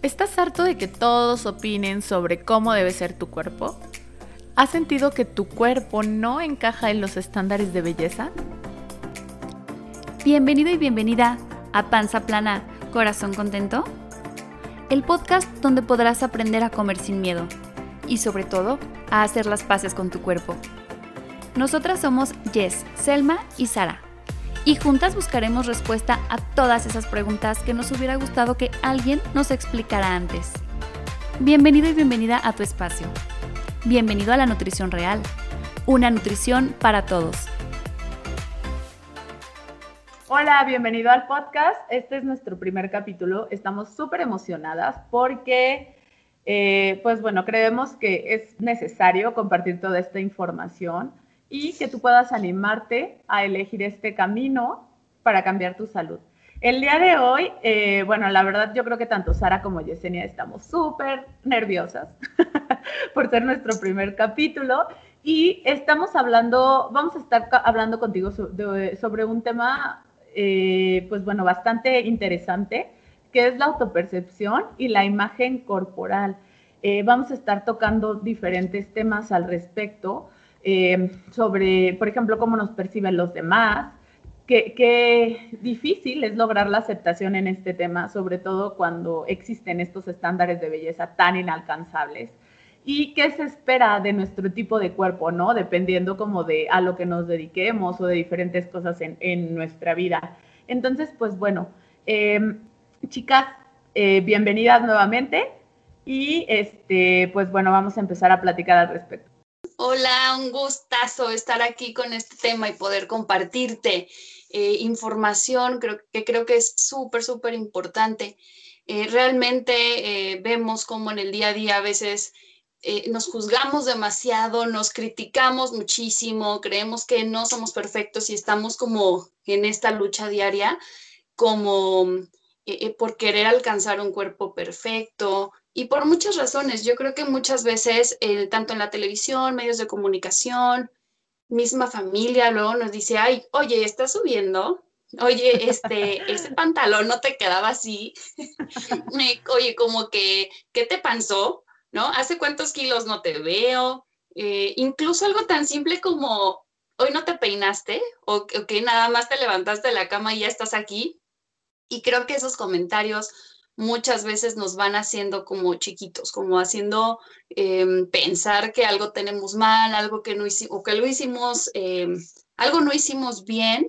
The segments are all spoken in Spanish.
¿Estás harto de que todos opinen sobre cómo debe ser tu cuerpo? ¿Has sentido que tu cuerpo no encaja en los estándares de belleza? Bienvenido y bienvenida a Panza Plana, Corazón Contento, el podcast donde podrás aprender a comer sin miedo y sobre todo a hacer las paces con tu cuerpo. Nosotras somos Jess, Selma y Sara y juntas buscaremos respuesta a todas esas preguntas que nos hubiera gustado que alguien nos explicara antes. Bienvenido y bienvenida a tu espacio. Bienvenido a la nutrición real, una nutrición para todos. Hola, bienvenido al podcast. Este es nuestro primer capítulo. Estamos súper emocionadas porque, eh, pues bueno, creemos que es necesario compartir toda esta información y que tú puedas animarte a elegir este camino para cambiar tu salud. El día de hoy, eh, bueno, la verdad yo creo que tanto Sara como Yesenia estamos súper nerviosas por ser nuestro primer capítulo y estamos hablando, vamos a estar hablando contigo sobre, un tema, eh, pues bueno, bastante interesante, que es la autopercepción y la imagen corporal. Eh, vamos a estar tocando diferentes temas al respecto eh, sobre, por ejemplo, cómo nos perciben los demás, qué, difícil es lograr la aceptación en este tema, sobre todo cuando existen estos estándares de belleza tan inalcanzables. Y qué se espera de nuestro tipo de cuerpo, ¿no? Dependiendo como de a lo que nos dediquemos o de diferentes cosas en, nuestra vida. Entonces, pues bueno, em, chicas, eh, bienvenidas nuevamente y este, pues bueno, vamos a empezar a platicar al respecto. Hola, un gustazo estar aquí con este tema y poder compartirte eh, información creo, que creo que es súper, súper importante. Eh, realmente eh, vemos como en el día a día a veces nos juzgamos demasiado, nos criticamos muchísimo, creemos que no somos perfectos y estamos como en esta lucha diaria, como por querer alcanzar un cuerpo perfecto, y por muchas razones. Yo creo que muchas veces, tanto en la televisión, medios de comunicación, misma familia, luego nos dice, ay, oye, estás subiendo, oye, este, ese pantalón no te quedaba así, oye, como que, ¿qué te pasó? ¿No? ¿Hace cuántos kilos no te veo? Eh, incluso algo tan simple como, hoy no te peinaste, o que nada más te levantaste de la cama y ya estás aquí. Y creo que esos comentarios muchas veces nos van haciendo como chiquitos, como haciendo em, pensar que algo tenemos mal, algo que no hicimos, o que lo hicimos, em, algo no hicimos bien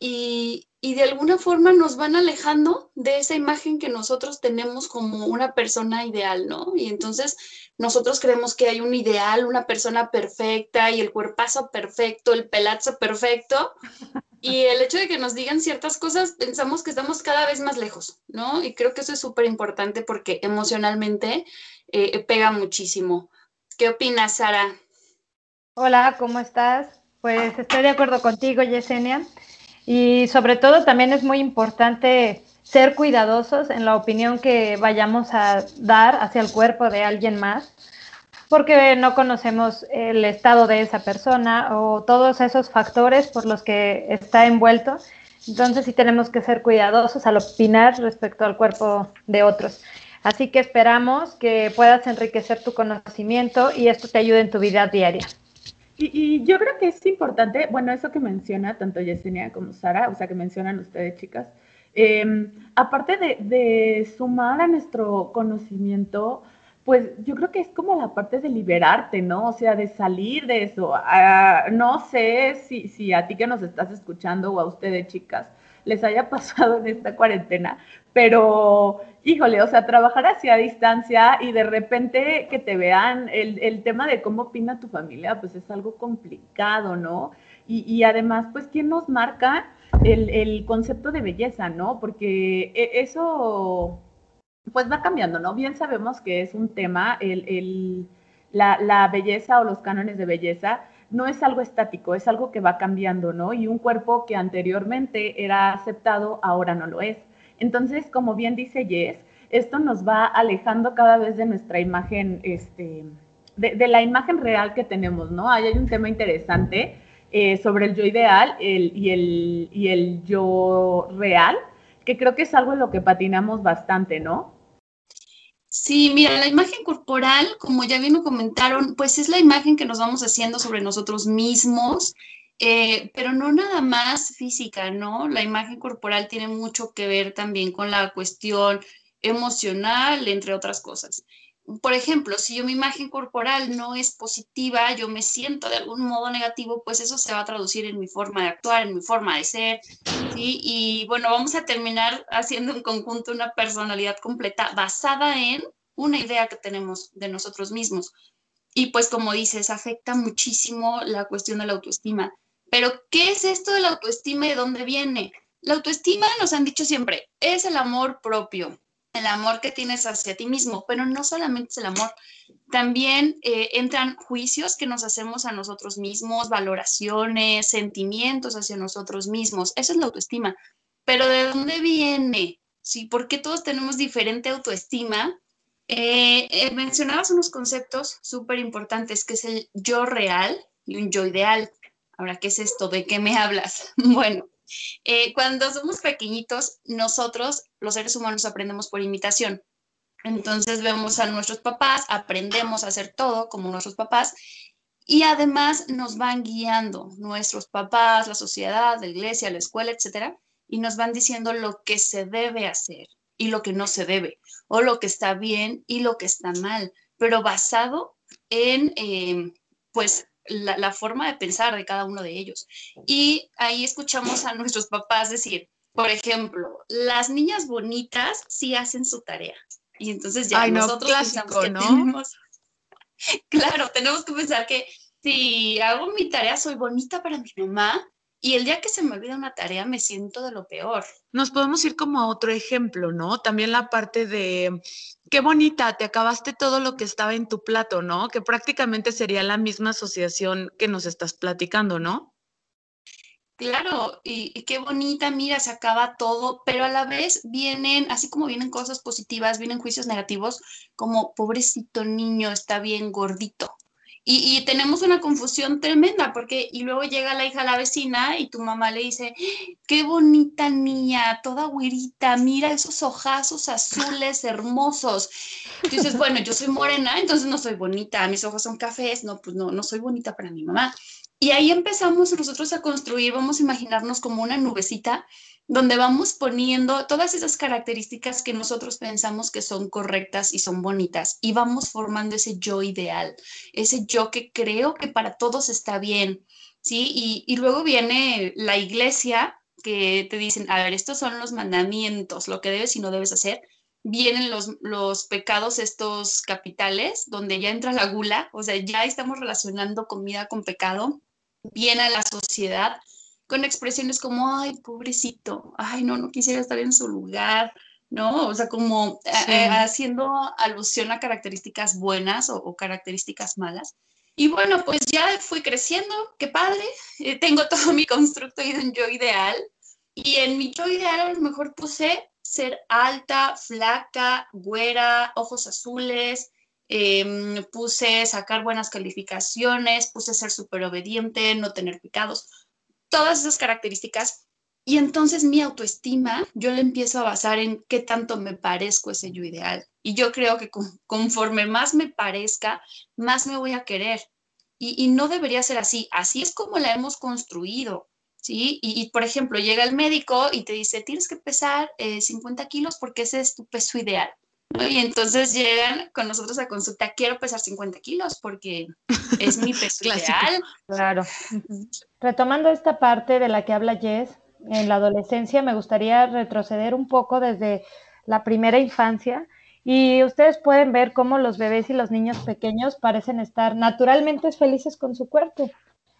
y, y, de alguna forma nos van alejando de esa imagen que nosotros tenemos como una persona ideal, ¿no? Y entonces nosotros creemos que hay un ideal, una persona perfecta y el cuerpazo perfecto, el pelazo perfecto, y el hecho de que nos digan ciertas cosas, pensamos que estamos cada vez más lejos, ¿no? Y creo que eso es súper importante porque emocionalmente eh, pega muchísimo. ¿Qué opinas, Sara? Hola, ¿cómo estás? Pues estoy de acuerdo contigo, Yesenia. Y sobre todo también es muy importante ser cuidadosos en la opinión que vayamos a dar hacia el cuerpo de alguien más porque no conocemos el estado de esa persona o todos esos factores por los que está envuelto. Entonces sí tenemos que ser cuidadosos al opinar respecto al cuerpo de otros. Así que esperamos que puedas enriquecer tu conocimiento y esto te ayude en tu vida diaria. Y, yo creo que es importante, bueno, eso que menciona tanto Yesenia como Sara, o sea, que mencionan ustedes, chicas, em, aparte de, de, sumar a nuestro conocimiento, pues yo creo que es como la parte de liberarte, ¿no? O sea, de salir de eso. Ah, no sé si, si a ti que nos estás escuchando o a ustedes, chicas, les haya pasado en esta cuarentena, pero híjole, o sea, trabajar hacia distancia y de repente que te vean el, el tema de cómo opina tu familia, pues es algo complicado, ¿no? Y, y además, pues, ¿quién nos marca el, el concepto de belleza, ¿no? Porque e, eso pues va cambiando, ¿no? Bien sabemos que es un tema, el, la, belleza o los cánones de belleza no es algo estático, es algo que va cambiando, ¿no? Y un cuerpo que anteriormente era aceptado, ahora no lo es. Entonces, como bien dice Jess, esto nos va alejando cada vez de nuestra imagen, este, de, la imagen real que tenemos, ¿no? Ahí hay un tema interesante eh, sobre el yo ideal y, el, y el yo real, que creo que es algo en lo que patinamos bastante, ¿no? Sí, mira, la imagen corporal, como ya bien me comentaron, pues es la imagen que nos vamos haciendo sobre nosotros mismos, eh, pero no nada más física, ¿no? La imagen corporal tiene mucho que ver también con la cuestión emocional, entre otras cosas por ejemplo, si yo mi imagen corporal no es positiva, yo me siento de algún modo negativo, pues eso se va a traducir en mi forma de actuar, en mi forma de ser. Y bueno, vamos a terminar haciendo en conjunto una personalidad completa basada en una idea que tenemos de nosotros mismos. Y pues como dices, afecta muchísimo la cuestión de la autoestima. Pero, ¿qué es esto de la autoestima y de dónde viene? La autoestima, nos han dicho siempre, es el amor propio, el amor que tienes hacia ti mismo, pero no solamente es el amor, también eh, entran juicios que nos hacemos a nosotros mismos, valoraciones, sentimientos hacia nosotros mismos, eso es la autoestima. Pero ¿de dónde viene? ¿Sí? ¿Por qué todos tenemos diferente autoestima? Eh, eh, mencionabas unos conceptos súper importantes, que es el yo real y un yo ideal. Ahora, ¿qué es esto? ¿De qué me hablas? Bueno, eh, cuando somos pequeñitos, nosotros, los seres humanos, aprendemos por imitación. Entonces vemos a nuestros papás, aprendemos a hacer todo como nuestros papás y además nos van guiando nuestros papás, la sociedad, la iglesia, la escuela, etcétera, y nos van diciendo lo que se debe hacer y lo que no se debe, o lo que está bien y lo que está mal, pero basado en, eh, pues, la, forma de pensar de cada uno de ellos. Y ahí escuchamos a nuestros papás decir, por ejemplo, las niñas bonitas sí hacen su tarea. Y entonces ya nosotros pensamos que tenemos, claro, tenemos que pensar que si hago mi tarea soy bonita para mi mamá y el día que se me olvida una tarea me siento de lo peor. Nos podemos ir como a otro ejemplo, ¿no? También la parte de, qué bonita, te acabaste todo lo que estaba en tu plato, ¿no? Que prácticamente sería la misma asociación que nos estás platicando, ¿no? Claro, y, y, qué bonita, mira, se acaba todo, pero a la vez vienen, así como vienen cosas positivas, vienen juicios negativos, como pobrecito niño, está bien gordito, y, tenemos una confusión tremenda porque y luego llega la hija a la vecina y tu mamá le dice, qué bonita niña, toda güerita, mira esos ojazos azules hermosos. Y dices, bueno, yo soy morena, entonces no soy bonita, mis ojos son cafés, no, pues no, no soy bonita para mi mamá. Y ahí empezamos nosotros a construir, vamos a imaginarnos como una nubecita donde vamos poniendo todas esas características que nosotros pensamos que son correctas y son bonitas y vamos formando ese yo ideal, ese yo que creo que para todos está bien, ¿sí? Y, luego viene la iglesia que te dicen, a ver, estos son los mandamientos, lo que debes y no debes hacer. Vienen los, los pecados estos capitales, donde ya entra la gula, o sea, ya estamos relacionando comida con pecado. Viene la sociedad, con expresiones como, ay, pobrecito, ay, no, no quisiera estar en su lugar, ¿no? O sea, como eh, eh, haciendo alusión a características buenas o, características malas. Y bueno, pues ya fui creciendo, qué padre, eh, tengo todo mi constructo y un yo ideal. Y en mi yo ideal a lo mejor puse ser alta, flaca, güera, ojos azules, em, puse sacar buenas calificaciones, puse ser súper obediente, no tener pecados todas esas características y entonces mi autoestima yo le empiezo a basar en qué tanto me parezco ese yo ideal. Y yo creo que conforme más me parezca, más me voy a querer. Y, no debería ser así. Así es como la hemos construido. ¿sí? Y, por ejemplo, llega el médico y te dice, tienes que pesar 50 eh, kilos porque ese es tu peso ideal. Y entonces llegan con nosotros a consulta, quiero pesar 50 kilos porque es mi peso ideal. Claro. Retomando esta parte de la que habla Jess, en la adolescencia me gustaría retroceder un poco desde la primera infancia y ustedes pueden ver cómo los bebés y los niños pequeños parecen estar naturalmente felices con su cuerpo.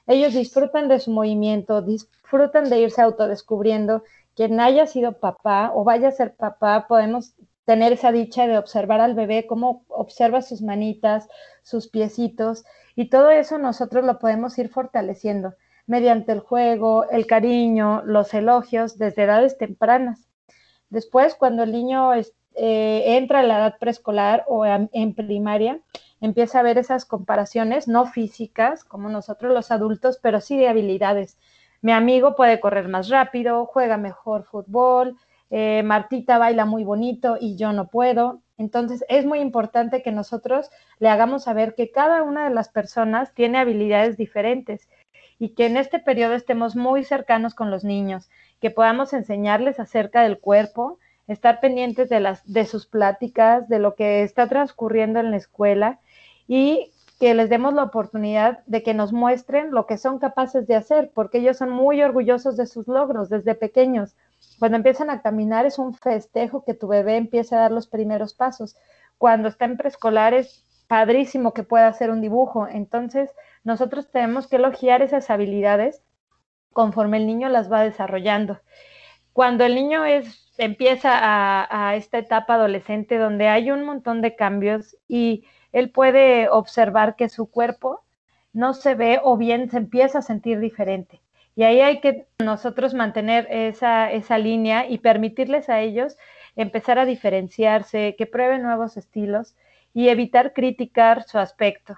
Ellos disfrutan de su movimiento, disfrutan de irse autodescubriendo. Quien haya sido papá o vaya a ser papá, podemos tener esa dicha de observar al bebé, cómo observa sus manitas, sus piecitos, y todo eso nosotros lo podemos ir fortaleciendo mediante el juego, el cariño, los elogios desde edades tempranas. Después, cuando el niño eh, entra a la edad preescolar o en primaria, empieza a ver esas comparaciones, no físicas, como nosotros los adultos, pero sí de habilidades. Mi amigo puede correr más rápido, juega mejor fútbol, eh, Martita baila muy bonito y yo no puedo. Entonces, es muy importante que nosotros le hagamos saber que cada una de las personas tiene habilidades diferentes y que en este periodo estemos muy cercanos con los niños, que podamos enseñarles acerca del cuerpo, estar pendientes de, las, de sus pláticas, de lo que está transcurriendo en la escuela y que les demos la oportunidad de que nos muestren lo que son capaces de hacer, porque ellos son muy orgullosos de sus logros desde pequeños. Cuando empiezan a caminar es un festejo que tu bebé empiece a dar los primeros pasos. Cuando está en preescolar es padrísimo que pueda hacer un dibujo. Entonces, nosotros tenemos que elogiar esas habilidades conforme el niño las va desarrollando. Cuando el niño es, empieza a, a esta etapa adolescente donde hay un montón de cambios y él puede observar que su cuerpo no se ve o bien se empieza a sentir diferente. Y ahí hay que nosotros mantener esa, esa línea y permitirles a ellos empezar a diferenciarse, que prueben nuevos estilos y evitar criticar su aspecto.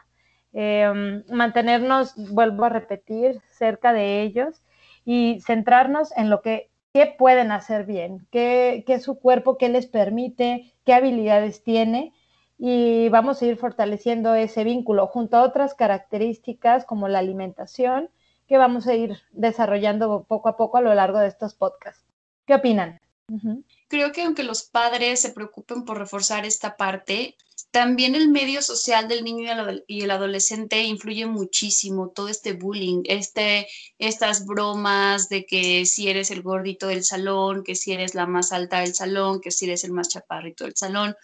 Em, mantenernos, vuelvo a repetir, cerca de ellos y centrarnos en lo que qué pueden hacer bien, qué, qué su cuerpo, qué les permite, qué habilidades tiene y vamos a ir fortaleciendo ese vínculo junto a otras características como la alimentación que vamos a ir desarrollando poco a poco a lo largo de estos podcasts. ¿Qué opinan? Creo que aunque los padres se preocupen por reforzar esta parte, también el medio social del niño y el adolescente influye muchísimo, todo este bullying, este, estas bromas de que si eres el gordito del salón, que si eres la más alta del salón, que si eres el más chaparrito del salón.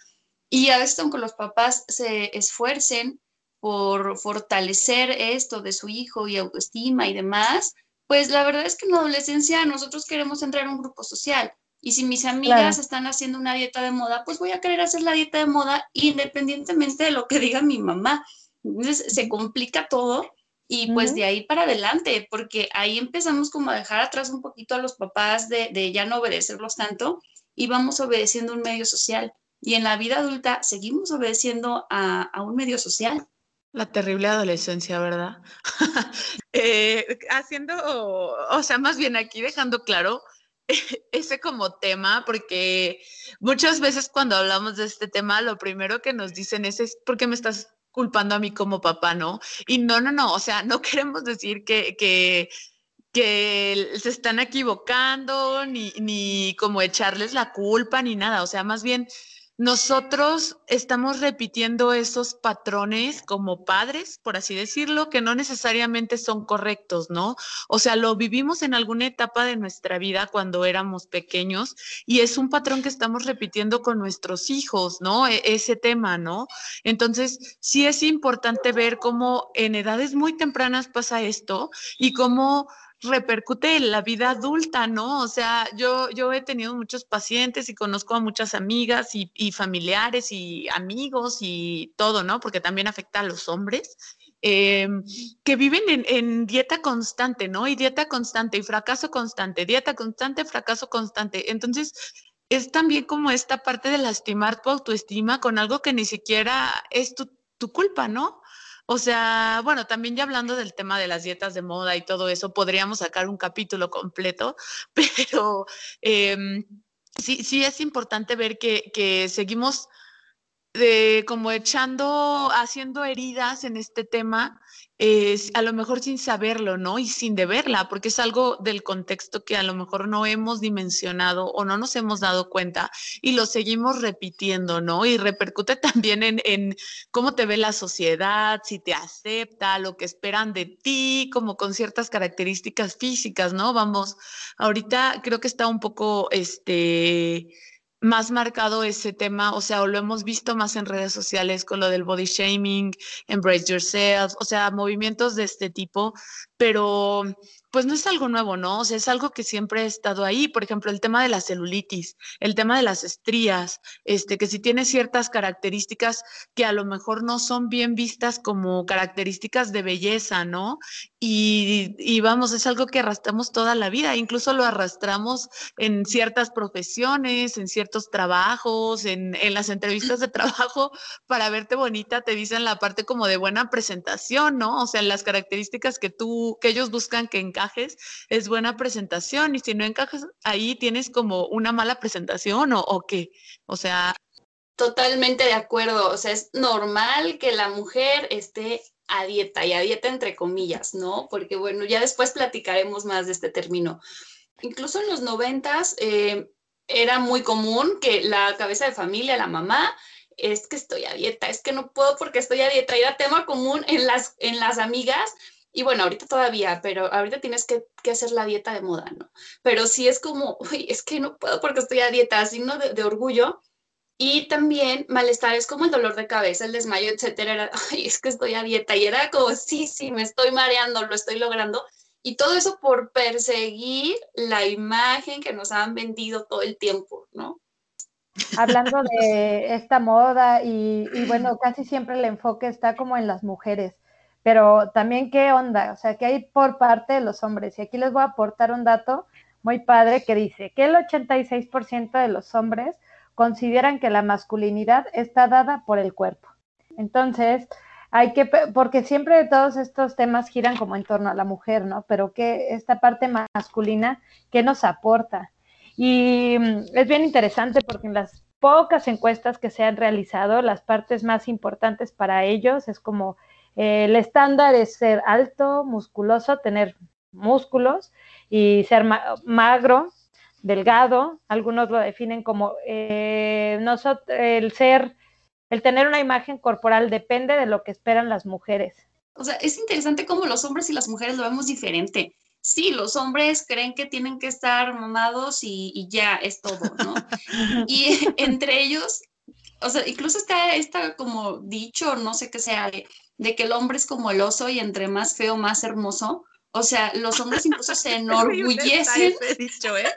Y a veces, aunque los papás se esfuercen por fortalecer esto de su hijo y autoestima y demás, pues la verdad es que en la adolescencia nosotros queremos entrar en un grupo social. Y si mis amigas están haciendo una dieta de moda, pues voy a querer hacer la dieta de moda independientemente de lo que diga mi mamá. Entonces se complica todo y pues de ahí para adelante, porque ahí empezamos como a dejar atrás un poquito a los papás de, de ya no obedecerlos tanto y vamos obedeciendo un medio social y en la vida adulta seguimos obedeciendo a, un medio social. La terrible adolescencia, ¿verdad? Eh, haciendo, o sea, más bien aquí dejando claro ese como tema, porque muchas veces cuando hablamos de este tema, lo primero que nos dicen es, es ¿por qué me estás culpando a mí como papá, no? Y no, no, no, o sea, no queremos decir que, que que se están equivocando, ni, ni como echarles la culpa, ni nada. O sea, más bien nosotros estamos repitiendo esos patrones como padres, por así decirlo, que no necesariamente son correctos, ¿no? O sea, lo vivimos en alguna etapa de nuestra vida cuando éramos pequeños y es un patrón que estamos repitiendo con nuestros hijos, ¿no? E, ese tema, ¿no? Entonces, sí es importante ver cómo en edades muy tempranas pasa esto y cómo repercute en la vida adulta, ¿no? O sea, yo, yo he tenido muchos pacientes y conozco a muchas amigas y, familiares y amigos y todo, ¿no? Porque también afecta a los hombres. Em, que viven en, en, dieta constante, ¿no? Y dieta constante y fracaso constante, dieta constante, fracaso constante. Entonces, es también como esta parte de lastimar tu autoestima con algo que ni siquiera es tu, tu culpa, ¿no? O sea, bueno, también ya hablando del tema de las dietas de moda y todo eso, podríamos sacar un capítulo completo, pero em, sí, sí es importante ver que, que seguimos de, como echando, haciendo heridas en este tema a lo mejor sin saberlo, ¿no? Y sin deberla, porque es algo del contexto que a lo mejor no hemos dimensionado o no nos hemos dado cuenta y lo seguimos repitiendo, ¿no? Y repercute también en, en cómo te ve la sociedad, si te acepta, lo que esperan de ti, como con ciertas características físicas, ¿no? Vamos, ahorita creo que está un poco, este más marcado ese tema, o sea, o lo hemos visto más en redes sociales con lo del body shaming, embrace yourself, o sea, movimientos de este tipo, pero pues no es algo nuevo, ¿no? O sea, es algo que siempre ha estado ahí. Por ejemplo, el tema de la celulitis, el tema de las estrías, este, que si tiene ciertas características que a lo mejor no son bien vistas como características de belleza, ¿no? Y, vamos, es algo que arrastramos toda la vida, incluso lo arrastramos en ciertas profesiones, en ciertos trabajos, en, en las entrevistas de trabajo, para verte bonita, te dicen la parte como de buena presentación, ¿no? O sea, las características que tú, que ellos buscan que es buena presentación y si no encajas ahí tienes como una mala presentación o, o qué. O sea, Totalmente de acuerdo. O sea, es normal que la mujer esté a dieta y a dieta entre comillas, ¿no? Porque bueno, ya después platicaremos más de este término. Incluso en los noventas eh, era muy común que la cabeza de familia, la mamá, es que estoy a dieta, es que no puedo porque estoy a dieta. Era tema común en las, en las amigas. Y bueno, ahorita todavía, pero ahorita tienes que, hacer la dieta de moda, ¿no? Pero sí es como, uy, es que no puedo porque estoy a dieta, signo de, de orgullo. Y también malestares como el dolor de cabeza, el desmayo, etcétera. Era, ay, es que estoy a dieta. Y era como, sí, sí, me estoy mareando, lo estoy logrando. Y todo eso por perseguir la imagen que nos han vendido todo el tiempo, ¿no? Hablando de esta moda y, bueno, casi siempre el enfoque está como en las mujeres, pero también qué onda, o sea, que hay por parte de los hombres. Y aquí les voy a aportar un dato muy padre que dice que el 86% de los hombres consideran que la masculinidad está dada por el cuerpo. Entonces, hay que, porque siempre todos estos temas giran como en torno a la mujer, ¿no? Pero que esta parte masculina, ¿qué nos aporta? Y mm, es bien interesante porque en las pocas encuestas que se han realizado, las partes más importantes para ellos es como el estándar es ser alto, musculoso, tener músculos y ser magro, delgado, algunos lo definen como eh, el ser, el tener una imagen corporal depende de lo que esperan las mujeres. O sea, es interesante cómo los hombres y las mujeres lo vemos diferente. Sí, los hombres creen que tienen que estar mamados y, ya es todo, ¿no? y entre ellos, o sea, incluso está, está como dicho, no sé qué sea, de, de que el hombre es como el oso y entre más feo, más hermoso. O sea, los hombres incluso se enorgullecen. ¿eh?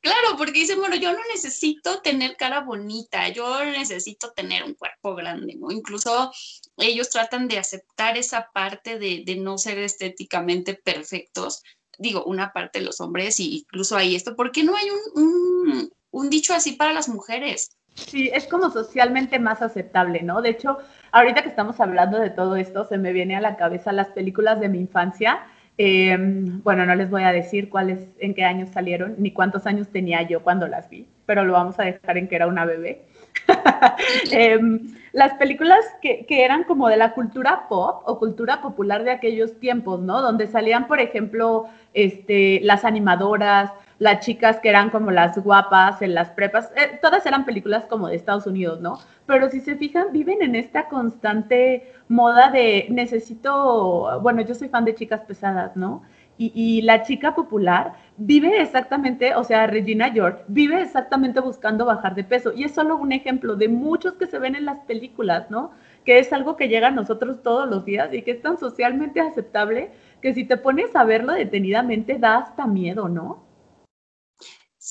Claro, porque dicen, bueno, yo no necesito tener cara bonita, yo necesito tener un cuerpo grande, ¿no? Incluso ellos tratan de aceptar esa parte de, no ser estéticamente perfectos. Digo, una parte de los hombres, y incluso hay esto, ¿por qué no hay un, un dicho así para las mujeres? Sí, es como socialmente más aceptable, ¿no? De hecho, ahorita que estamos hablando de todo esto, se me viene a la cabeza las películas de mi infancia Em, bueno, no les voy a decir cuáles, en qué años salieron, ni cuántos años tenía yo cuando las vi, pero lo vamos a dejar en que era una bebé. Em, las películas que, que, eran como de la cultura pop o cultura popular de aquellos tiempos, ¿no? Donde salían, por ejemplo, este, las animadoras, las chicas que eran como las guapas en las prepas, eh, todas eran películas como de Estados Unidos, ¿no? Pero si se fijan, viven en esta constante moda de necesito, bueno, yo soy fan de chicas pesadas, ¿no? Y, la chica popular vive exactamente, o sea, Regina George, vive exactamente buscando bajar de peso. Y es solo un ejemplo de muchos que se ven en las películas, ¿no? Que es algo que llega a nosotros todos los días y que es tan socialmente aceptable que si te pones a verlo detenidamente da hasta miedo, ¿no?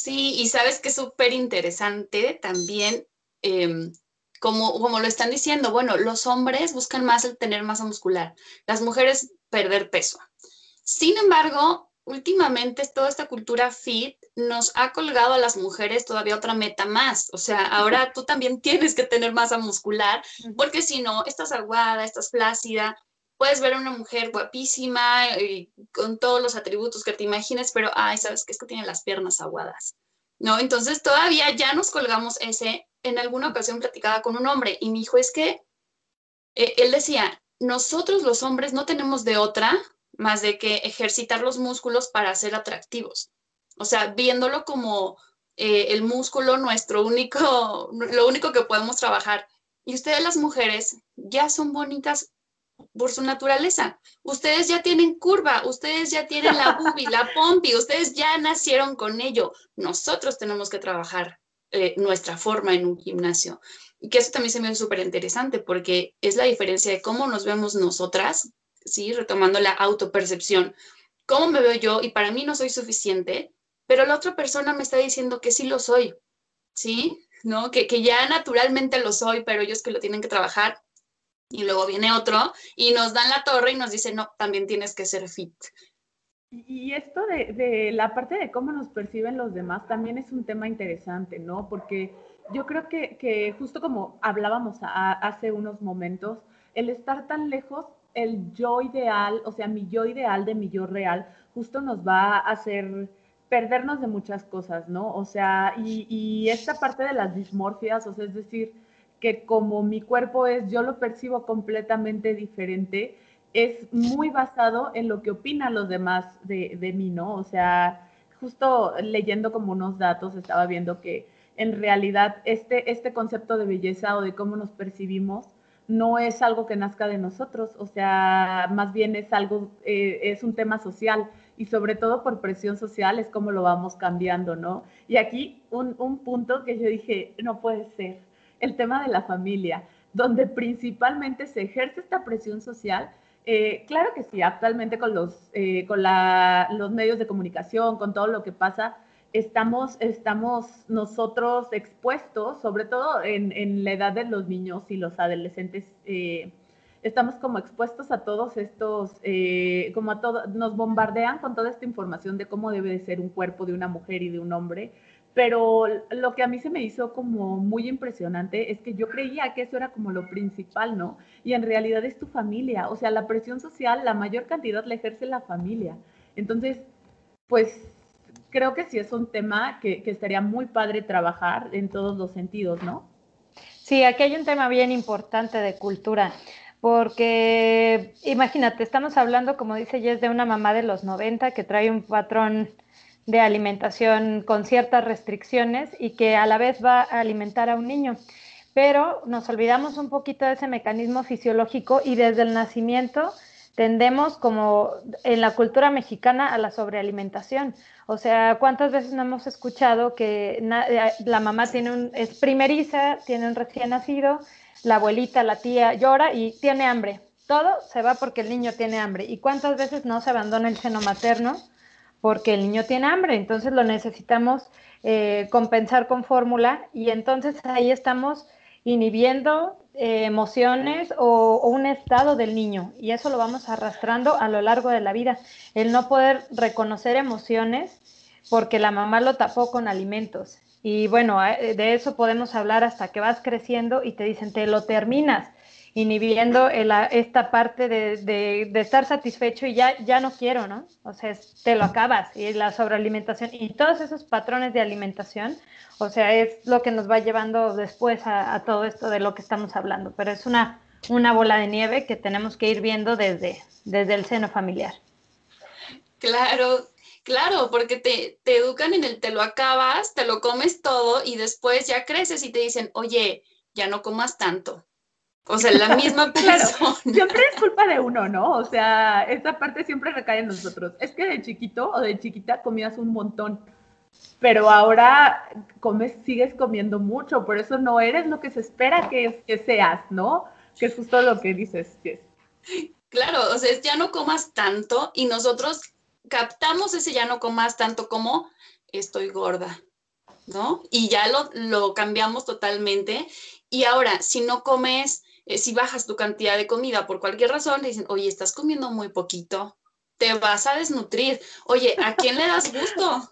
Sí, y sabes que es súper interesante también, em, como, como lo están diciendo, bueno, los hombres buscan más el tener masa muscular, las mujeres perder peso. Sin embargo, últimamente toda esta cultura fit nos ha colgado a las mujeres todavía otra meta más. O sea, ahora tú también tienes que tener masa muscular, porque si no, estás aguada, estás flácida, puedes ver a una mujer guapísima y con todos los atributos que te imagines, pero, ay, sabes que es que tiene las piernas aguadas, ¿no? Entonces todavía ya nos colgamos ese. En alguna ocasión platicaba con un hombre y me dijo, es que eh, él decía, nosotros los hombres no tenemos de otra más de que ejercitar los músculos para ser atractivos. O sea, viéndolo como eh, el músculo nuestro único, lo único que podemos trabajar. Y ustedes las mujeres ya son bonitas por su naturaleza. Ustedes ya tienen curva, ustedes ya tienen la bubi, la pompi, ustedes ya nacieron con ello. Nosotros tenemos que trabajar eh, nuestra forma en un gimnasio. Y que eso también se me hace súper interesante porque es la diferencia de cómo nos vemos nosotras, ¿sí? Retomando la autopercepción. ¿Cómo me veo yo? Y para mí no soy suficiente, pero la otra persona me está diciendo que sí lo soy, ¿sí? ¿No? Que, que ya naturalmente lo soy, pero ellos que lo tienen que trabajar y luego viene otro y nos dan la torre y nos dice, no, también tienes que ser fit. Y esto de, la parte de cómo nos perciben los demás también es un tema interesante, ¿no? Porque yo creo que, justo como hablábamos hace unos momentos, el estar tan lejos, el yo ideal, o sea, mi yo ideal de mi yo real, justo nos va a hacer perdernos de muchas cosas, ¿no? O sea, y, y esta parte de las dismorfias, o sea, es decir, que como mi cuerpo es, yo lo percibo completamente diferente, es muy basado en lo que opinan los demás de, de mí, ¿no? O sea, justo leyendo como unos datos, estaba viendo que en realidad este, este concepto de belleza o de cómo nos percibimos no es algo que nazca de nosotros, o sea, más bien es algo, eh, es un tema social y sobre todo por presión social es como lo vamos cambiando, ¿no? Y aquí un, un punto que yo dije, no puede ser, el tema de la familia, donde principalmente se ejerce esta presión social eh, claro que sí, actualmente con, los, eh, con los medios de comunicación, con todo lo que pasa, estamos, estamos nosotros expuestos, sobre todo en, la edad de los niños y los adolescentes, eh, estamos como expuestos a todos estos, como a todo, nos bombardean con toda esta información de cómo debe de ser un cuerpo de una mujer y de un hombre, pero lo que a mí se me hizo como muy impresionante es que yo creía que eso era como lo principal, ¿no? Y en realidad es tu familia, o sea, la presión social, la mayor cantidad la ejerce la familia. Entonces, pues creo que sí es un tema que, que estaría muy padre trabajar en todos los sentidos, ¿no? Sí, aquí hay un tema bien importante de cultura porque imagínate, estamos hablando, como dice Jess, de una mamá de los 90 que trae un patrón de alimentación con ciertas restricciones y que a la vez va a alimentar a un niño. Pero nos olvidamos un poquito de ese mecanismo fisiológico y desde el nacimiento tendemos como en la cultura mexicana a la sobrealimentación. O sea, ¿cuántas veces no hemos escuchado que eh, la mamá tiene un, es primeriza, tiene un recién nacido, la abuelita, la tía llora y tiene hambre? Todo se va porque el niño tiene hambre. ¿Y cuántas veces no se abandona el seno materno? Porque el niño tiene hambre, entonces lo necesitamos eh, compensar con fórmula y entonces ahí estamos inhibiendo eh, emociones o, un estado del niño y eso lo vamos arrastrando a lo largo de la vida. El no poder reconocer emociones porque la mamá lo tapó con alimentos. Y bueno, de eso podemos hablar hasta que vas creciendo y te dicen, te lo terminas inhibiendo esta parte de, estar satisfecho y ya, ya no quiero, ¿no? O sea, te lo acabas y la sobrealimentación y todos esos patrones de alimentación, o sea, es lo que nos va llevando después a, todo esto de lo que estamos hablando, pero es una, una bola de nieve que tenemos que ir viendo desde, desde el seno familiar. Claro, Claro, porque te, te, educan en el te lo acabas, te lo comes todo y después ya creces y te dicen, oye, ya no comas tanto, o sea, la misma persona. siempre es culpa de uno, ¿no? O sea, esta parte siempre recae en nosotros. Es que de chiquito o de chiquita comías un montón, pero ahora comes, sigues comiendo mucho, por eso no eres lo que se espera que, que seas, ¿no? Que es justo lo que dices. Claro, o sea, ya no comas tanto y nosotros captamos ese ya no comas tanto como estoy gorda, ¿no? Y ya lo, lo cambiamos totalmente. Y ahora, si no comes eh, si bajas tu cantidad de comida por cualquier razón, le dicen, oye, estás comiendo muy poquito, te vas a desnutrir. Oye, ¿a quién le das gusto?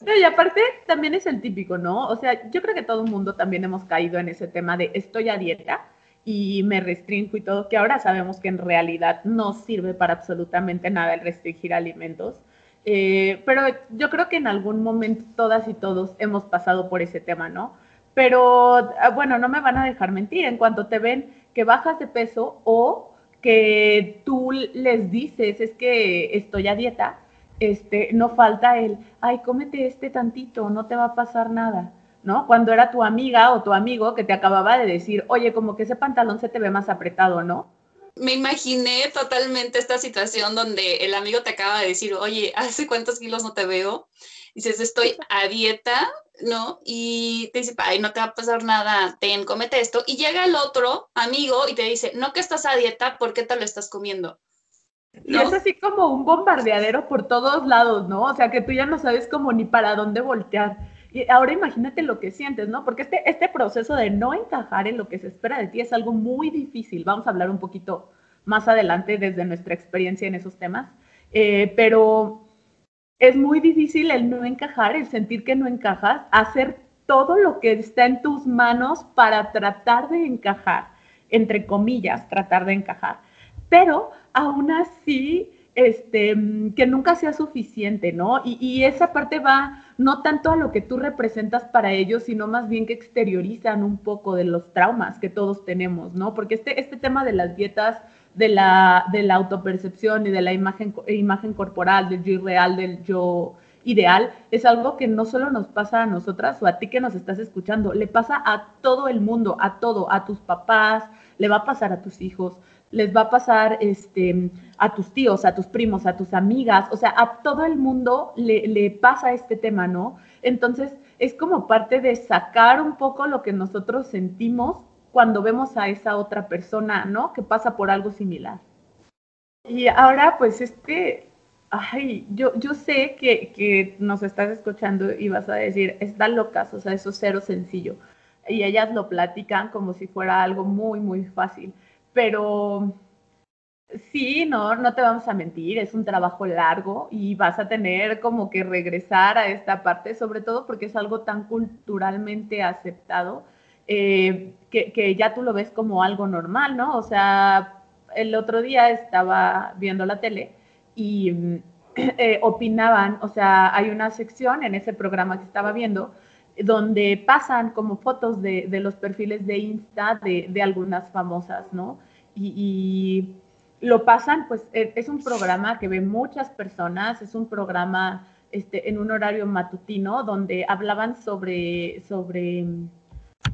y aparte también es el típico, ¿no? O sea, yo creo que todo el mundo también hemos caído en ese tema de estoy a dieta y me restringo y todo, que ahora sabemos que en realidad no sirve para absolutamente nada el restringir alimentos. Eh, pero yo creo que en algún momento todas y todos hemos pasado por ese tema, ¿no? Pero ah, bueno, no me van a dejar mentir, en cuanto te ven que bajas de peso o que tú les dices, es que estoy a dieta, este, no falta el, ay, cómete este tantito, no te va a pasar nada, ¿no? Cuando era tu amiga o tu amigo que te acababa de decir, oye, como que ese pantalón se te ve más apretado, ¿no? Me imaginé totalmente esta situación donde el amigo te acaba de decir, oye, ¿hace cuántos kilos no te veo? Dices, estoy a dieta, ¿no? Y te dice, ay, no te va a pasar nada, ten, comete esto. Y llega el otro amigo y te dice, no que estás a dieta, ¿por qué te lo estás comiendo? Y es así como un bombardeadero por todos lados, ¿no? O sea, que tú ya no sabes como ni para dónde voltear. Y ahora imagínate lo que sientes, ¿no? Porque este, este proceso de no encajar en lo que se espera de ti es algo muy difícil. Vamos a hablar un poquito más adelante desde nuestra experiencia en esos temas. Eh, pero es muy difícil el no encajar, el sentir que no encajas, hacer todo lo que está en tus manos para tratar de encajar, entre comillas, tratar de encajar. Pero aún así este, que nunca sea suficiente, ¿no? Y, esa parte va no tanto a lo que tú representas para ellos, sino más bien que exteriorizan un poco de los traumas que todos tenemos, ¿no? Porque este, este tema de las dietas, de la, de la autopercepción y de la imagen, imagen corporal, del yo irreal, del yo ideal, es algo que no solo nos pasa a nosotras o a ti que nos estás escuchando, le pasa a todo el mundo, a todo, a tus papás, le va a pasar a tus hijos, les va a pasar este, a tus tíos, a tus primos, a tus amigas, o sea, a todo el mundo le, le, pasa este tema, ¿no? Entonces, es como parte de sacar un poco lo que nosotros sentimos cuando vemos a esa otra persona, ¿no? Que pasa por algo similar. Y ahora, pues, este, ay, yo, yo sé que, que nos estás escuchando y vas a decir, está locas, o sea, eso es cero sencillo. Y ellas lo platican como si fuera algo muy, muy fácil pero sí, no, no te vamos a mentir, es un trabajo largo y vas a tener como que regresar a esta parte, sobre todo porque es algo tan culturalmente aceptado eh, que, ya tú lo ves como algo normal, ¿no? O sea, el otro día estaba viendo la tele y eh, opinaban, o sea, hay una sección en ese programa que estaba viendo donde pasan como fotos de, los perfiles de Insta de, algunas famosas, ¿no? Y, lo pasan, pues e, es un programa que ven muchas personas, es un programa este, en un horario matutino donde hablaban sobre, sobre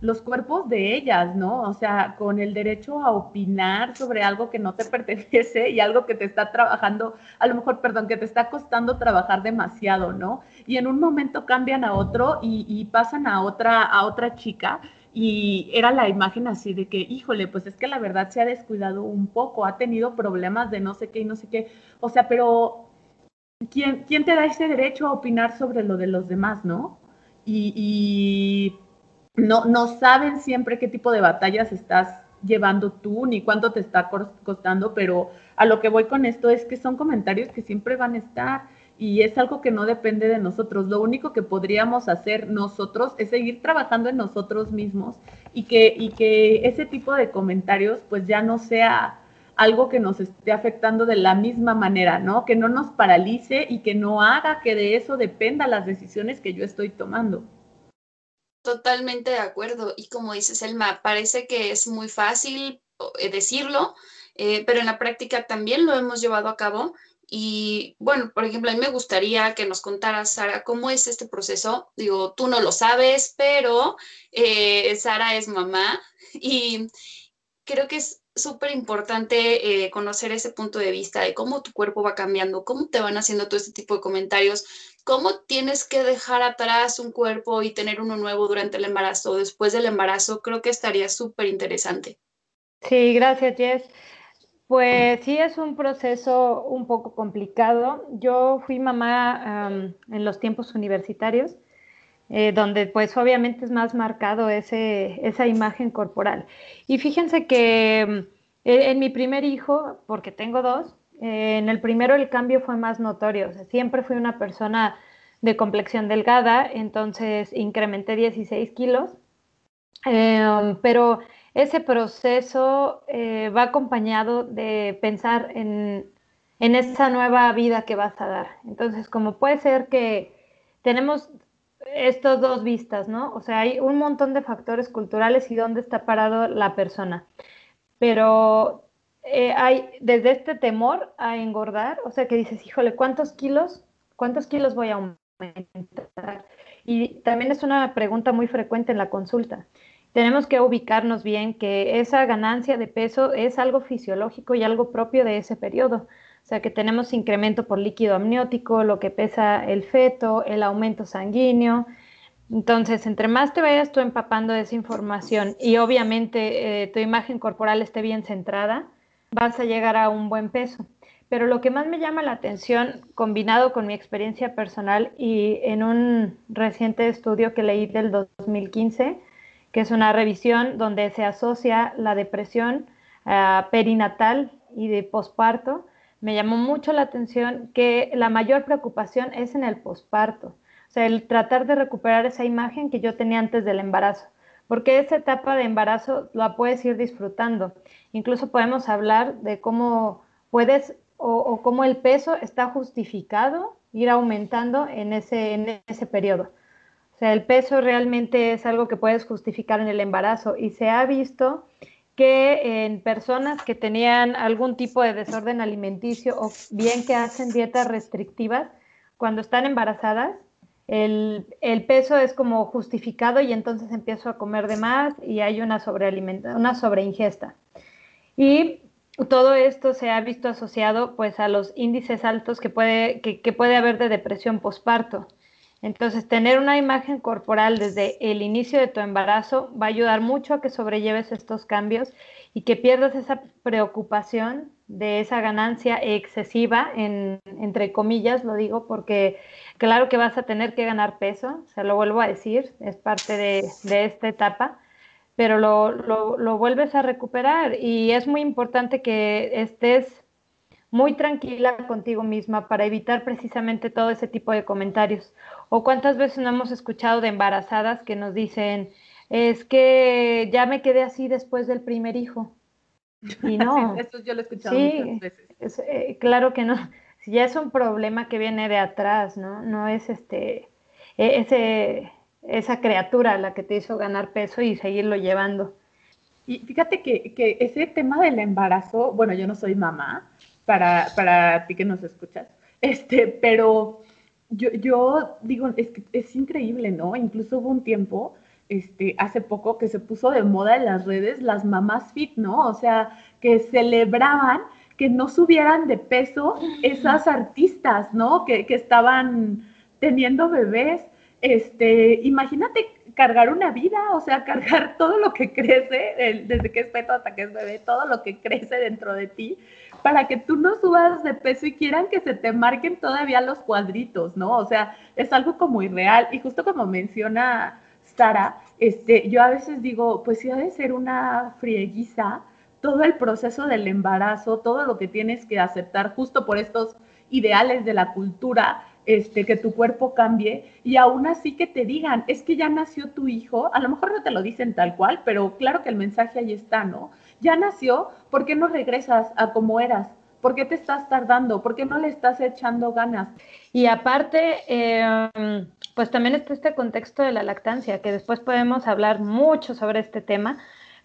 los cuerpos de ellas, ¿no? O sea, con el derecho a opinar sobre algo que no te pertenece y algo que te está trabajando, a lo mejor, perdón, que te está costando trabajar demasiado, ¿no? Y en un momento cambian a otro y, pasan a otra, a otra chica y era la imagen así de que, híjole, pues es que la verdad se ha descuidado un poco, ha tenido problemas de no sé qué y no sé qué. O sea, pero ¿quién, quién te da ese derecho a opinar sobre lo de los demás, no? y no, no saben siempre qué tipo de batallas estás llevando tú, ni cuánto te está costando, pero a lo que voy con esto es que son comentarios que siempre van a estar y es algo que no depende de nosotros. Lo único que podríamos hacer nosotros es seguir trabajando en nosotros mismos y que, y que ese tipo de comentarios pues ya no sea algo que nos esté afectando de la misma manera, ¿no? Que no nos paralice y que no haga que de eso dependa las decisiones que yo estoy tomando. Totalmente de acuerdo. Y como dices, Elma, parece que es muy fácil eh, decirlo, eh, pero en la práctica también lo hemos llevado a cabo. Y bueno, por ejemplo, a mí me gustaría que nos contaras, Sara, cómo es este proceso. Digo, tú no lo sabes, pero eh, Sara es mamá y creo que es súper importante conocer ese punto de vista de cómo tu cuerpo va cambiando, cómo te van haciendo todo este tipo de comentarios, cómo tienes que dejar atrás un cuerpo y tener uno nuevo durante el embarazo o después del embarazo, creo que estaría súper interesante. Sí, gracias, Jess. Pues sí, es un proceso un poco complicado. Yo fui mamá en los tiempos universitarios, eh, donde pues obviamente es más marcado ese, esa imagen corporal. Y fíjense que e, en mi primer hijo, porque tengo dos, eh, en el primero el cambio fue más notorio. siempre fui una persona de complexión delgada, entonces incrementé 16 kilos, em, pero ese proceso eh, va acompañado de pensar en, en esa nueva vida que vas a dar. Entonces, como puede ser que tenemos estos dos vistas, ¿no? O sea, hay un montón de factores culturales y dónde está parado la persona. Pero eh, hay desde este temor a engordar, o sea, que dices, híjole, ¿cuántos kilos? ¿Cuántos kilos voy a aumentar? Y también es una pregunta muy frecuente en la consulta. Tenemos que ubicarnos bien que esa ganancia de peso es algo fisiológico y algo propio de ese periodo. O sea que tenemos incremento por líquido amniótico, lo que pesa el feto, el aumento sanguíneo. Entonces, entre más te vayas tú empapando de esa información y obviamente eh, tu imagen corporal esté bien centrada, vas a llegar a un buen peso. Pero lo que más me llama la atención, combinado con mi experiencia personal y en un reciente estudio que leí del 2015, que es una revisión donde se asocia la depresión perinatal y de posparto, me llamó mucho la atención que la mayor preocupación es en el posparto, o sea, el tratar de recuperar esa imagen que yo tenía antes del embarazo porque esa etapa de embarazo la puedes ir disfrutando. Incluso podemos hablar de cómo puedes o, cómo el peso está justificado ir aumentando en ese, en ese periodo. O sea, el peso realmente es algo que puedes justificar en el embarazo y se ha visto que en personas que tenían algún tipo de desorden alimenticio o bien que hacen dietas restrictivas, cuando están embarazadas, el, peso es como justificado y entonces empiezo a comer de más y hay una, una sobreingesta. Y todo esto se ha visto asociado pues a los índices altos que puede, que, puede haber de depresión posparto. Entonces, tener una imagen corporal desde el inicio de tu embarazo va a ayudar mucho a que sobrelleves estos cambios y que pierdas esa preocupación de esa ganancia excesiva, entre comillas lo digo, porque claro que vas a tener que ganar peso, se lo vuelvo a decir, es parte de, de esta etapa, pero lo, lo, vuelves a recuperar y es muy importante que estés muy tranquila contigo misma para evitar precisamente todo ese tipo de comentarios. O cuántas veces no hemos escuchado de embarazadas que nos dicen, es que ya me quedé así después del primer hijo. Y no. eso yo lo he escuchado muchas veces. Eh, claro que no. Si ya es un problema que viene de atrás, ¿no? No es este, e, ese, esa criatura la que te hizo ganar peso y seguirlo llevando. Y fíjate que, que ese tema del embarazo, bueno, yo no soy mamá, para, para ti que nos escuchas, este, pero yo, yo digo, es, es increíble, ¿no? Incluso hubo un tiempo, este, hace poco, que se puso de moda en las redes las mamás fit, ¿no? O sea, que celebraban que no subieran de peso esas artistas, ¿no? Que, que estaban teniendo bebés este, imagínate cargar una vida, o sea, cargar todo lo que crece, desde que es feto hasta que es bebé, todo lo que crece dentro de ti, para que tú no subas de peso y quieran que se te marquen todavía los cuadritos, ¿no? O sea, es algo como irreal. Y justo como menciona Sara, este, yo a veces digo, pues sí ha de ser una frieguiza todo el proceso del embarazo, todo lo que tienes que aceptar justo por estos ideales de la cultura este, que tu cuerpo cambie y aún así que te digan, es que ya nació tu hijo, a lo mejor no te lo dicen tal cual, pero claro que el mensaje ahí está, ¿no? Ya nació, ¿por qué no regresas a como eras? ¿Por qué te estás tardando? ¿Por qué no le estás echando ganas? Y aparte, em, pues también está este contexto de la lactancia, que después podemos hablar mucho sobre este tema,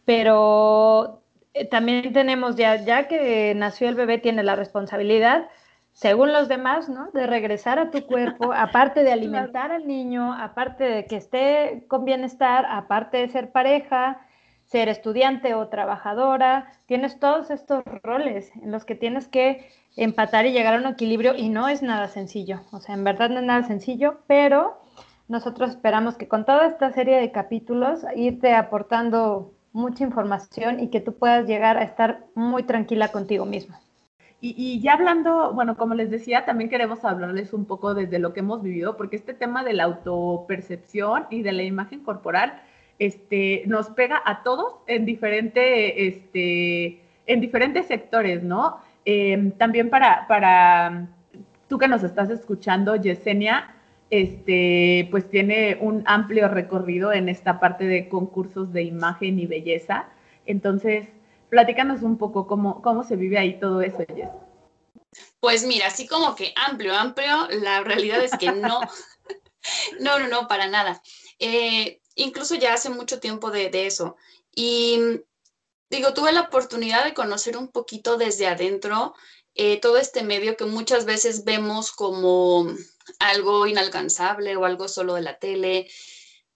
pero eh, también tenemos ya, ya que nació el bebé, tiene la responsabilidad según los demás, ¿no? De regresar a tu cuerpo, aparte de alimentar al niño, aparte de que esté con bienestar, aparte de ser pareja, ser estudiante o trabajadora, tienes todos estos roles en los que tienes que empatar y llegar a un equilibrio y no es nada sencillo, o sea, en verdad no es nada sencillo, pero nosotros esperamos que con toda esta serie de capítulos irte aportando mucha información y que tú puedas llegar a estar muy tranquila contigo mismo. Y, ya hablando, bueno, como les decía, también queremos hablarles un poco desde lo que hemos vivido, porque este tema de la autopercepción y de la imagen corporal este, nos pega a todos en, diferente, este, en diferentes sectores, ¿no? Em, también para, para tú que nos estás escuchando, Yesenia, este, pues tiene un amplio recorrido en esta parte de concursos de imagen y belleza. Entonces, Platícanos un poco cómo, cómo se vive ahí todo eso, Jess. Pues mira, así como que amplio, amplio, la realidad es que no, no, no, no, para nada. Eh, incluso ya hace mucho tiempo de, eso. Y digo, tuve la oportunidad de conocer un poquito desde adentro eh, todo este medio que muchas veces vemos como algo inalcanzable o algo solo de la tele,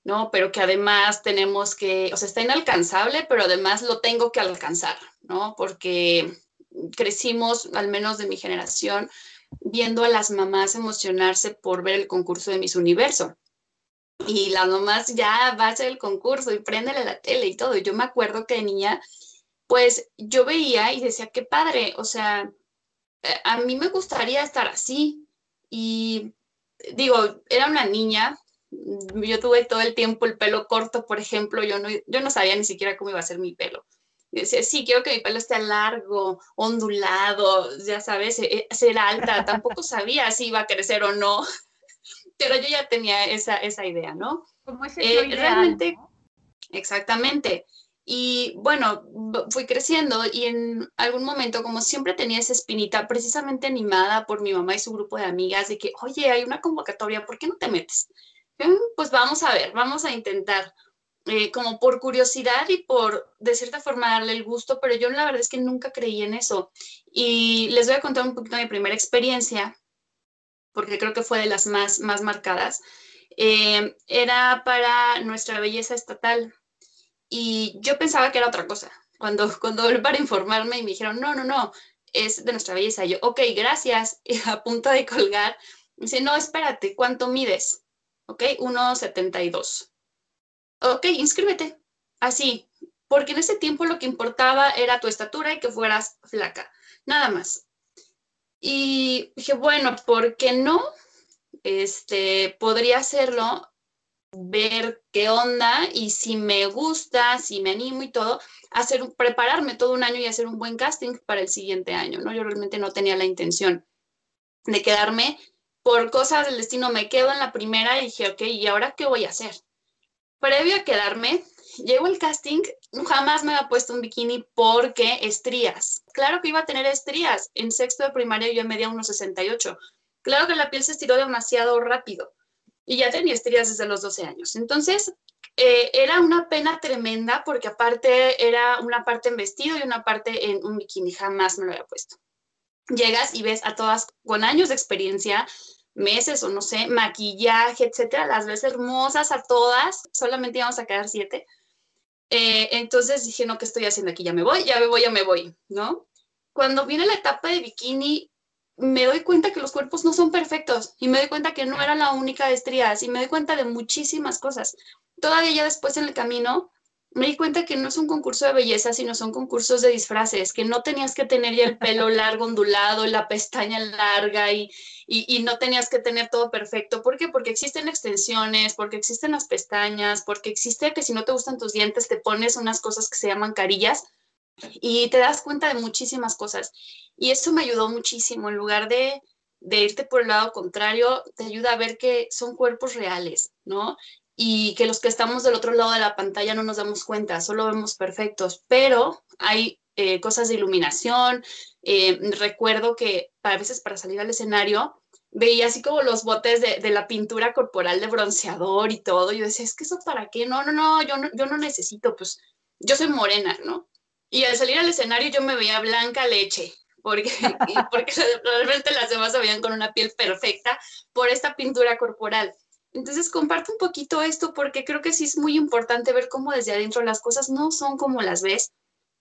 ¿no? Pero que además tenemos que, o sea, está inalcanzable, pero además lo tengo que alcanzar, ¿no? Porque crecimos, al menos de mi generación, viendo a las mamás emocionarse por ver el concurso de Miss Universo. Y las mamás ya va a ser el concurso y préndele la tele y todo. Yo me acuerdo que de niña, pues yo veía y decía, qué padre, o sea, eh, a mí me gustaría estar así. Y digo, era una niña, yo tuve todo el tiempo el pelo corto, por ejemplo, yo no, yo no sabía ni siquiera cómo iba a ser mi pelo. Yo decía, sí, quiero que mi pelo esté largo, ondulado, ya sabes, eh, ser alta. Tampoco sabía si iba a crecer o no, pero yo ya tenía esa, esa idea, ¿no? Como ese eh, realmente, Exactamente. Y bueno, fui creciendo y en algún momento, como siempre tenía esa espinita, precisamente animada por mi mamá y su grupo de amigas, de que, oye, hay una convocatoria, ¿por qué no te metes? Pues vamos a ver, vamos a intentar. Eh, como por curiosidad y por, de cierta forma, darle el gusto, pero yo la verdad es que nunca creí en eso. Y les voy a contar un poquito mi primera experiencia, porque creo que fue de las más, más marcadas. Eh, era para nuestra belleza estatal y yo pensaba que era otra cosa. Cuando, cuando volví para informarme y me dijeron, no, no, no, es de nuestra belleza. Yo, ok, gracias. Y a punto de colgar, dice, no, espérate, ¿cuánto mides? Ok, 1,72 ok, inscríbete. Así, porque en ese tiempo lo que importaba era tu estatura y que fueras flaca, nada más. Y dije, bueno, ¿por qué no? Este, podría hacerlo, ver qué onda y si me gusta, si me animo y todo, hacer, prepararme todo un año y hacer un buen casting para el siguiente año, ¿no? Yo realmente no tenía la intención de quedarme por cosas del destino, me quedo en la primera y dije, ok, ¿y ahora qué voy a hacer? previo a quedarme, llegó el casting, jamás me había puesto un bikini porque estrías. Claro que iba a tener estrías. En sexto de primaria yo medía unos 68. Claro que la piel se estiró demasiado rápido y ya tenía estrías desde los 12 años. Entonces, eh, era una pena tremenda porque aparte era una parte en vestido y una parte en un bikini. Jamás me lo había puesto. Llegas y ves a todas con años de experiencia, meses o no sé, maquillaje, etcétera, las ves hermosas a todas, solamente íbamos a quedar siete. Eh, entonces dije, no, ¿qué estoy haciendo aquí? Ya me voy, ya me voy, ya me voy, ¿no? Cuando viene la etapa de bikini, me doy cuenta que los cuerpos no son perfectos y me doy cuenta que no era la única de estrías y me doy cuenta de muchísimas cosas. Todavía ya después en el camino me di cuenta que no es un concurso de belleza, sino son concursos de disfraces, que no tenías que tener ya el pelo largo, ondulado, la pestaña larga y, y, no tenías que tener todo perfecto. ¿Por qué? Porque existen extensiones, porque existen las pestañas, porque existe que si no te gustan tus dientes te pones unas cosas que se llaman carillas y te das cuenta de muchísimas cosas. Y eso me ayudó muchísimo. En lugar de, de irte por el lado contrario, te ayuda a ver que son cuerpos reales, ¿no? y que los que estamos del otro lado de la pantalla no nos damos cuenta, solo vemos perfectos, pero hay eh, cosas de iluminación. Eh, recuerdo que a veces para salir al escenario veía así como los botes de, la pintura corporal de bronceador y todo. Yo decía, es que eso para qué? No, no, no, yo no, yo no necesito, pues yo soy morena, ¿no? Y al salir al escenario yo me veía blanca leche, porque, porque realmente las demás se veían con una piel perfecta por esta pintura corporal. Entonces, comparte un poquito esto porque creo que sí es muy importante ver cómo desde adentro las cosas no son como las ves.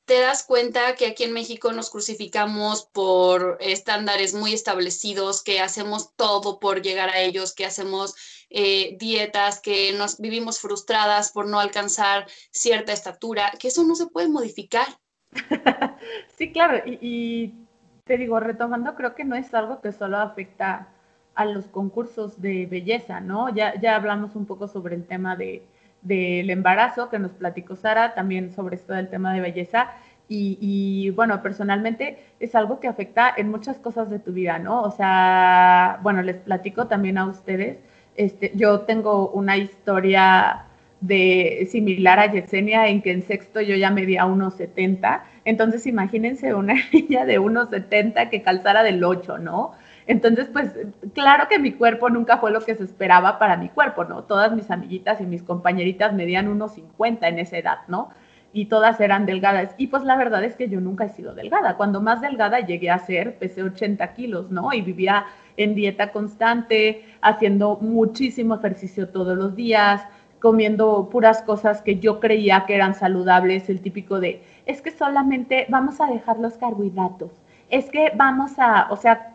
Te das cuenta que aquí en México nos crucificamos por estándares muy establecidos, que hacemos todo por llegar a ellos, que hacemos eh, dietas, que nos vivimos frustradas por no alcanzar cierta estatura, que eso no se puede modificar. sí, claro, y, y te digo, retomando, creo que no es algo que solo afecta a los concursos de belleza, ¿no? Ya, ya hablamos un poco sobre el tema de, del embarazo que nos platicó Sara, también sobre esto del tema de belleza. Y, bueno, personalmente es algo que afecta en muchas cosas de tu vida, ¿no? O sea, bueno, les platico también a ustedes. Este, yo tengo una historia de similar a Yesenia en que en sexto yo ya medía 1,70. Entonces imagínense una niña de 1,70 que calzara del 8, ¿no? Entonces, pues claro que mi cuerpo nunca fue lo que se esperaba para mi cuerpo, ¿no? Todas mis amiguitas y mis compañeritas medían unos 50 en esa edad, ¿no? Y todas eran delgadas. Y pues la verdad es que yo nunca he sido delgada. Cuando más delgada llegué a ser, pesé 80 kilos, ¿no? Y vivía en dieta constante, haciendo muchísimo ejercicio todos los días, comiendo puras cosas que yo creía que eran saludables, el típico de, es que solamente vamos a dejar los carbohidratos, es que vamos a, o sea,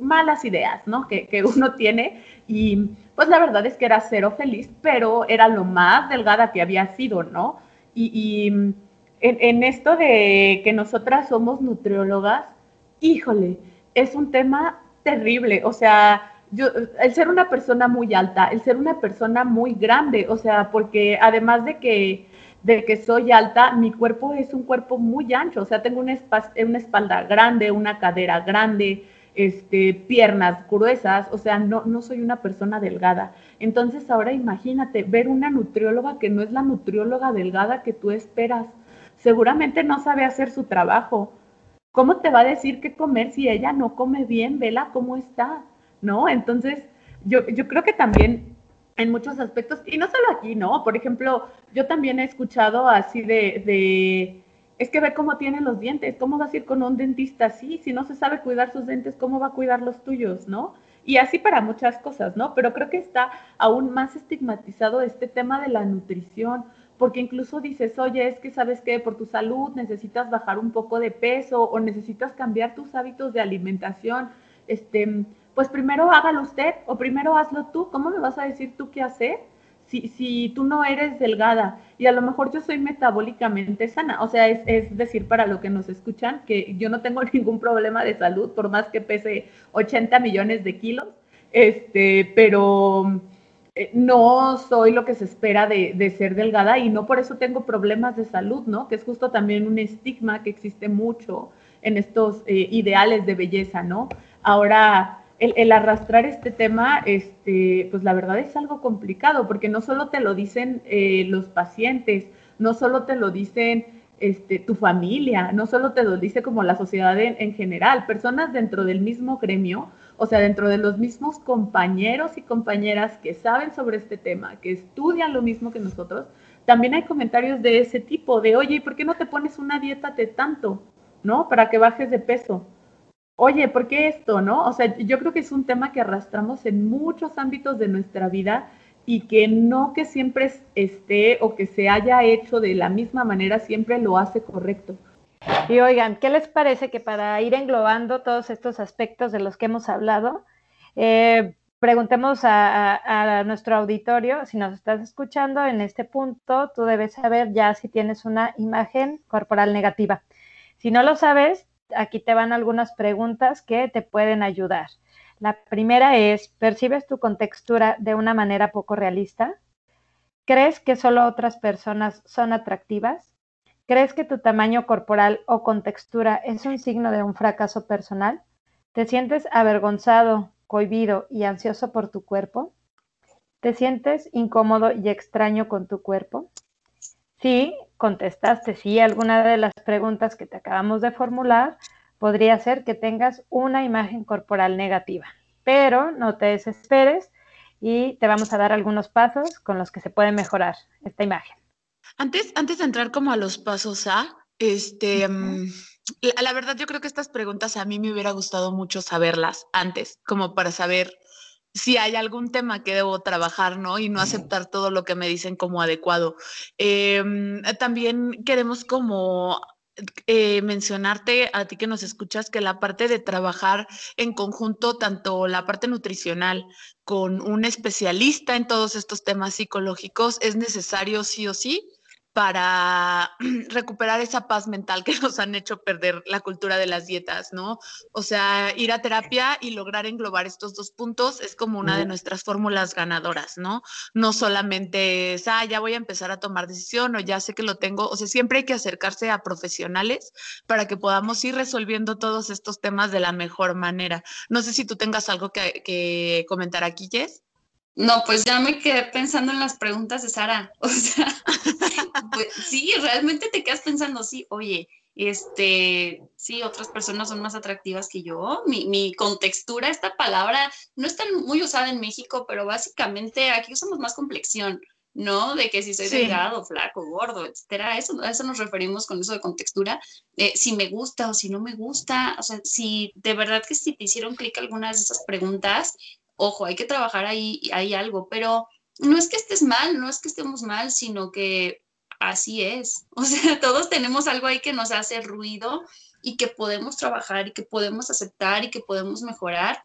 malas ideas, ¿no? Que, uno tiene y pues la verdad es que era cero feliz, pero era lo más delgada que había sido, ¿no? Y, en, esto de que nosotras somos nutriólogas, híjole, es un tema terrible, o sea, yo, el ser una persona muy alta, el ser una persona muy grande, o sea, porque además de que, de que soy alta, mi cuerpo es un cuerpo muy ancho, o sea, tengo una, una espalda grande, una cadera grande, este, piernas gruesas, o sea, no, no soy una persona delgada. Entonces ahora imagínate ver una nutrióloga que no es la nutrióloga delgada que tú esperas. Seguramente no sabe hacer su trabajo. ¿Cómo te va a decir qué comer si ella no come bien? Vela cómo está, ¿no? Entonces, yo, yo creo que también en muchos aspectos, y no solo aquí, ¿no? Por ejemplo, yo también he escuchado así de, de es que ve cómo tiene los dientes, ¿cómo vas a ir con un dentista así? Si no se sabe cuidar sus dientes, ¿cómo va a cuidar los tuyos, no? Y así para muchas cosas, ¿no? Pero creo que está aún más estigmatizado este tema de la nutrición, porque incluso dices, oye, es que sabes que por tu salud necesitas bajar un poco de peso o necesitas cambiar tus hábitos de alimentación, este, pues primero hágalo usted o primero hazlo tú. ¿Cómo me vas a decir tú qué hacer? Si, si, tú no eres delgada y a lo mejor yo soy metabólicamente sana, o sea, es, es, decir, para lo que nos escuchan, que yo no tengo ningún problema de salud, por más que pese 80 millones de kilos, este, pero eh, no soy lo que se espera de, de, ser delgada y no por eso tengo problemas de salud, ¿no? Que es justo también un estigma que existe mucho en estos eh, ideales de belleza, ¿no? Ahora, el, arrastrar este tema, este, pues la verdad es algo complicado, porque no solo te lo dicen eh, los pacientes, no solo te lo dicen este, tu familia, no solo te lo dice como la sociedad en, en, general, personas dentro del mismo gremio, o sea, dentro de los mismos compañeros y compañeras que saben sobre este tema, que estudian lo mismo que nosotros, también hay comentarios de ese tipo, de, oye, ¿y por qué no te pones una dieta de tanto, no? Para que bajes de peso oye, ¿por qué esto, no? O sea, yo creo que es un tema que arrastramos en muchos ámbitos de nuestra vida y que no que siempre esté o que se haya hecho de la misma manera siempre lo hace correcto. Y oigan, ¿qué les parece que para ir englobando todos estos aspectos de los que hemos hablado, eh, preguntemos a, a, a, nuestro auditorio, si nos estás escuchando en este punto, tú debes saber ya si tienes una imagen corporal negativa. Si no lo sabes, aquí te van algunas preguntas que te pueden ayudar. La primera es, ¿percibes tu contextura de una manera poco realista? ¿Crees que solo otras personas son atractivas? ¿Crees que tu tamaño corporal o contextura es un signo de un fracaso personal? ¿Te sientes avergonzado, cohibido y ansioso por tu cuerpo? ¿Te sientes incómodo y extraño con tu cuerpo? Sí, contestaste sí alguna de las preguntas que te acabamos de formular, podría ser que tengas una imagen corporal negativa. Pero no te desesperes y te vamos a dar algunos pasos con los que se puede mejorar esta imagen. Antes, antes de entrar como a los pasos A, este, um, la, la, verdad yo creo que estas preguntas a mí me hubiera gustado mucho saberlas antes, como para saber si hay algún tema que debo trabajar, ¿no? Y no aceptar todo lo que me dicen como adecuado. Eh, también queremos como eh, mencionarte a ti que nos escuchas que la parte de trabajar en conjunto, tanto la parte nutricional con un especialista en todos estos temas psicológicos, es necesario sí o sí para recuperar esa paz mental que nos han hecho perder la cultura de las dietas, ¿no? O sea, ir a terapia y lograr englobar estos dos puntos es como una de nuestras fórmulas ganadoras, ¿no? No solamente es, ah, ya voy a empezar a tomar decisión o ya sé que lo tengo, o sea, siempre hay que acercarse a profesionales para que podamos ir resolviendo todos estos temas de la mejor manera. No sé si tú tengas algo que, que comentar aquí, Jess. No, pues ya me quedé pensando en las preguntas de Sara. O sea, pues, sí, realmente te quedas pensando, sí, oye, este, sí, otras personas son más atractivas que yo. Mi, mi contextura, esta palabra no es tan muy usada en México, pero básicamente aquí usamos más complexión, ¿no? De que si soy sí. delgado, flaco, gordo, etcétera. Eso, a eso nos referimos con eso de contextura. Eh, si me gusta o si no me gusta, o sea, si de verdad que si te hicieron clic algunas de esas preguntas, ojo, hay que trabajar ahí, hay algo, pero no es que estés mal, no es que estemos mal, sino que así es. O sea, todos tenemos algo ahí que nos hace ruido y que podemos trabajar y que podemos aceptar y que podemos mejorar.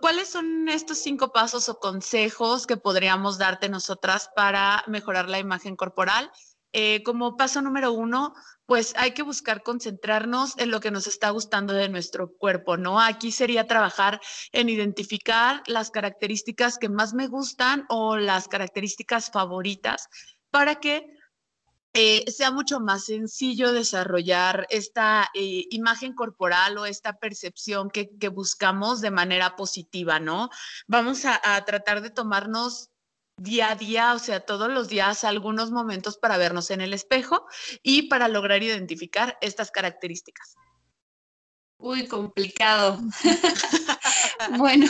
¿Cuáles son estos cinco pasos o consejos que podríamos darte nosotras para mejorar la imagen corporal? Eh, como paso número uno, pues hay que buscar concentrarnos en lo que nos está gustando de nuestro cuerpo, ¿no? Aquí sería trabajar en identificar las características que más me gustan o las características favoritas para que eh, sea mucho más sencillo desarrollar esta eh, imagen corporal o esta percepción que, buscamos de manera positiva, ¿no? Vamos a tratar de tomarnos día a día, o sea, todos los días algunos momentos para vernos en el espejo y para lograr identificar estas características. Uy, complicado. bueno,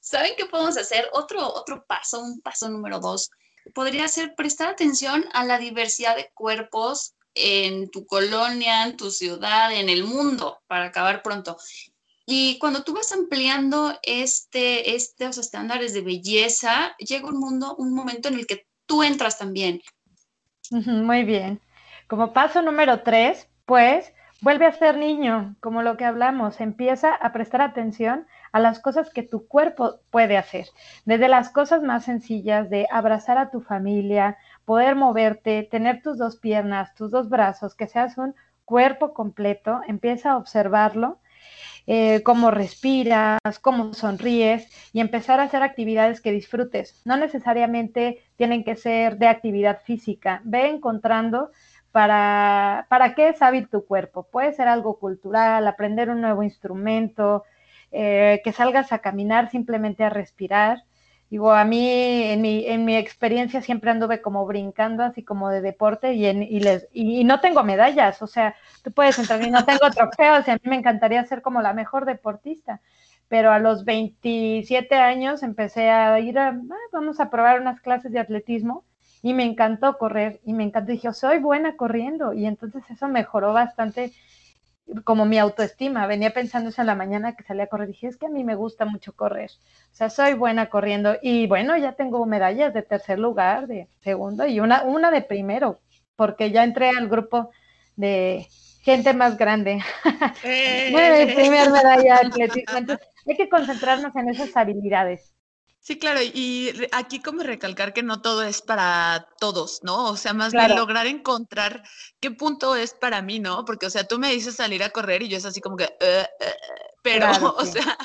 ¿saben qué podemos hacer? Otro, otro paso, un paso número dos, podría ser prestar atención a la diversidad de cuerpos en tu colonia, en tu ciudad, en el mundo, para acabar pronto. Y cuando tú vas ampliando este, estos estándares de belleza, llega un mundo, un momento en el que tú entras también. Muy bien. Como paso número tres, pues vuelve a ser niño, como lo que hablamos, empieza a prestar atención a las cosas que tu cuerpo puede hacer, desde las cosas más sencillas de abrazar a tu familia, poder moverte, tener tus dos piernas, tus dos brazos, que seas un cuerpo completo, empieza a observarlo eh, cómo respiras, cómo sonríes y empezar a hacer actividades que disfrutes. No necesariamente tienen que ser de actividad física. Ve encontrando para, para qué es hábil tu cuerpo. Puede ser algo cultural, aprender un nuevo instrumento, eh, que salgas a caminar simplemente a respirar. Digo, a mí, en mi, en mi experiencia siempre anduve como brincando, así como de deporte, y, y, les, y, no tengo medallas, o sea, tú puedes entrar y no tengo trofeos, y a mí me encantaría ser como la mejor deportista, pero a los 27 años empecé a ir a, ah, vamos a probar unas clases de atletismo, y me encantó correr, y me encantó, dije, soy buena corriendo, y entonces eso mejoró bastante como mi autoestima. Venía pensando eso en la mañana que salía a correr. Dije, es que a mí me gusta mucho correr. O sea, soy buena corriendo. Y bueno, ya tengo medallas de tercer lugar, de segundo y una, una de primero, porque ya entré al grupo de gente más grande. bueno, mi primer medalla de atletismo. Entonces, hay que concentrarnos en esas habilidades. Sí, claro, y aquí como recalcar que no todo es para todos, ¿no? O sea, más bien lograr encontrar qué punto es para mí, ¿no? Porque, o sea, tú me dices salir a correr y yo es así como que, uh, uh", pero, o sea,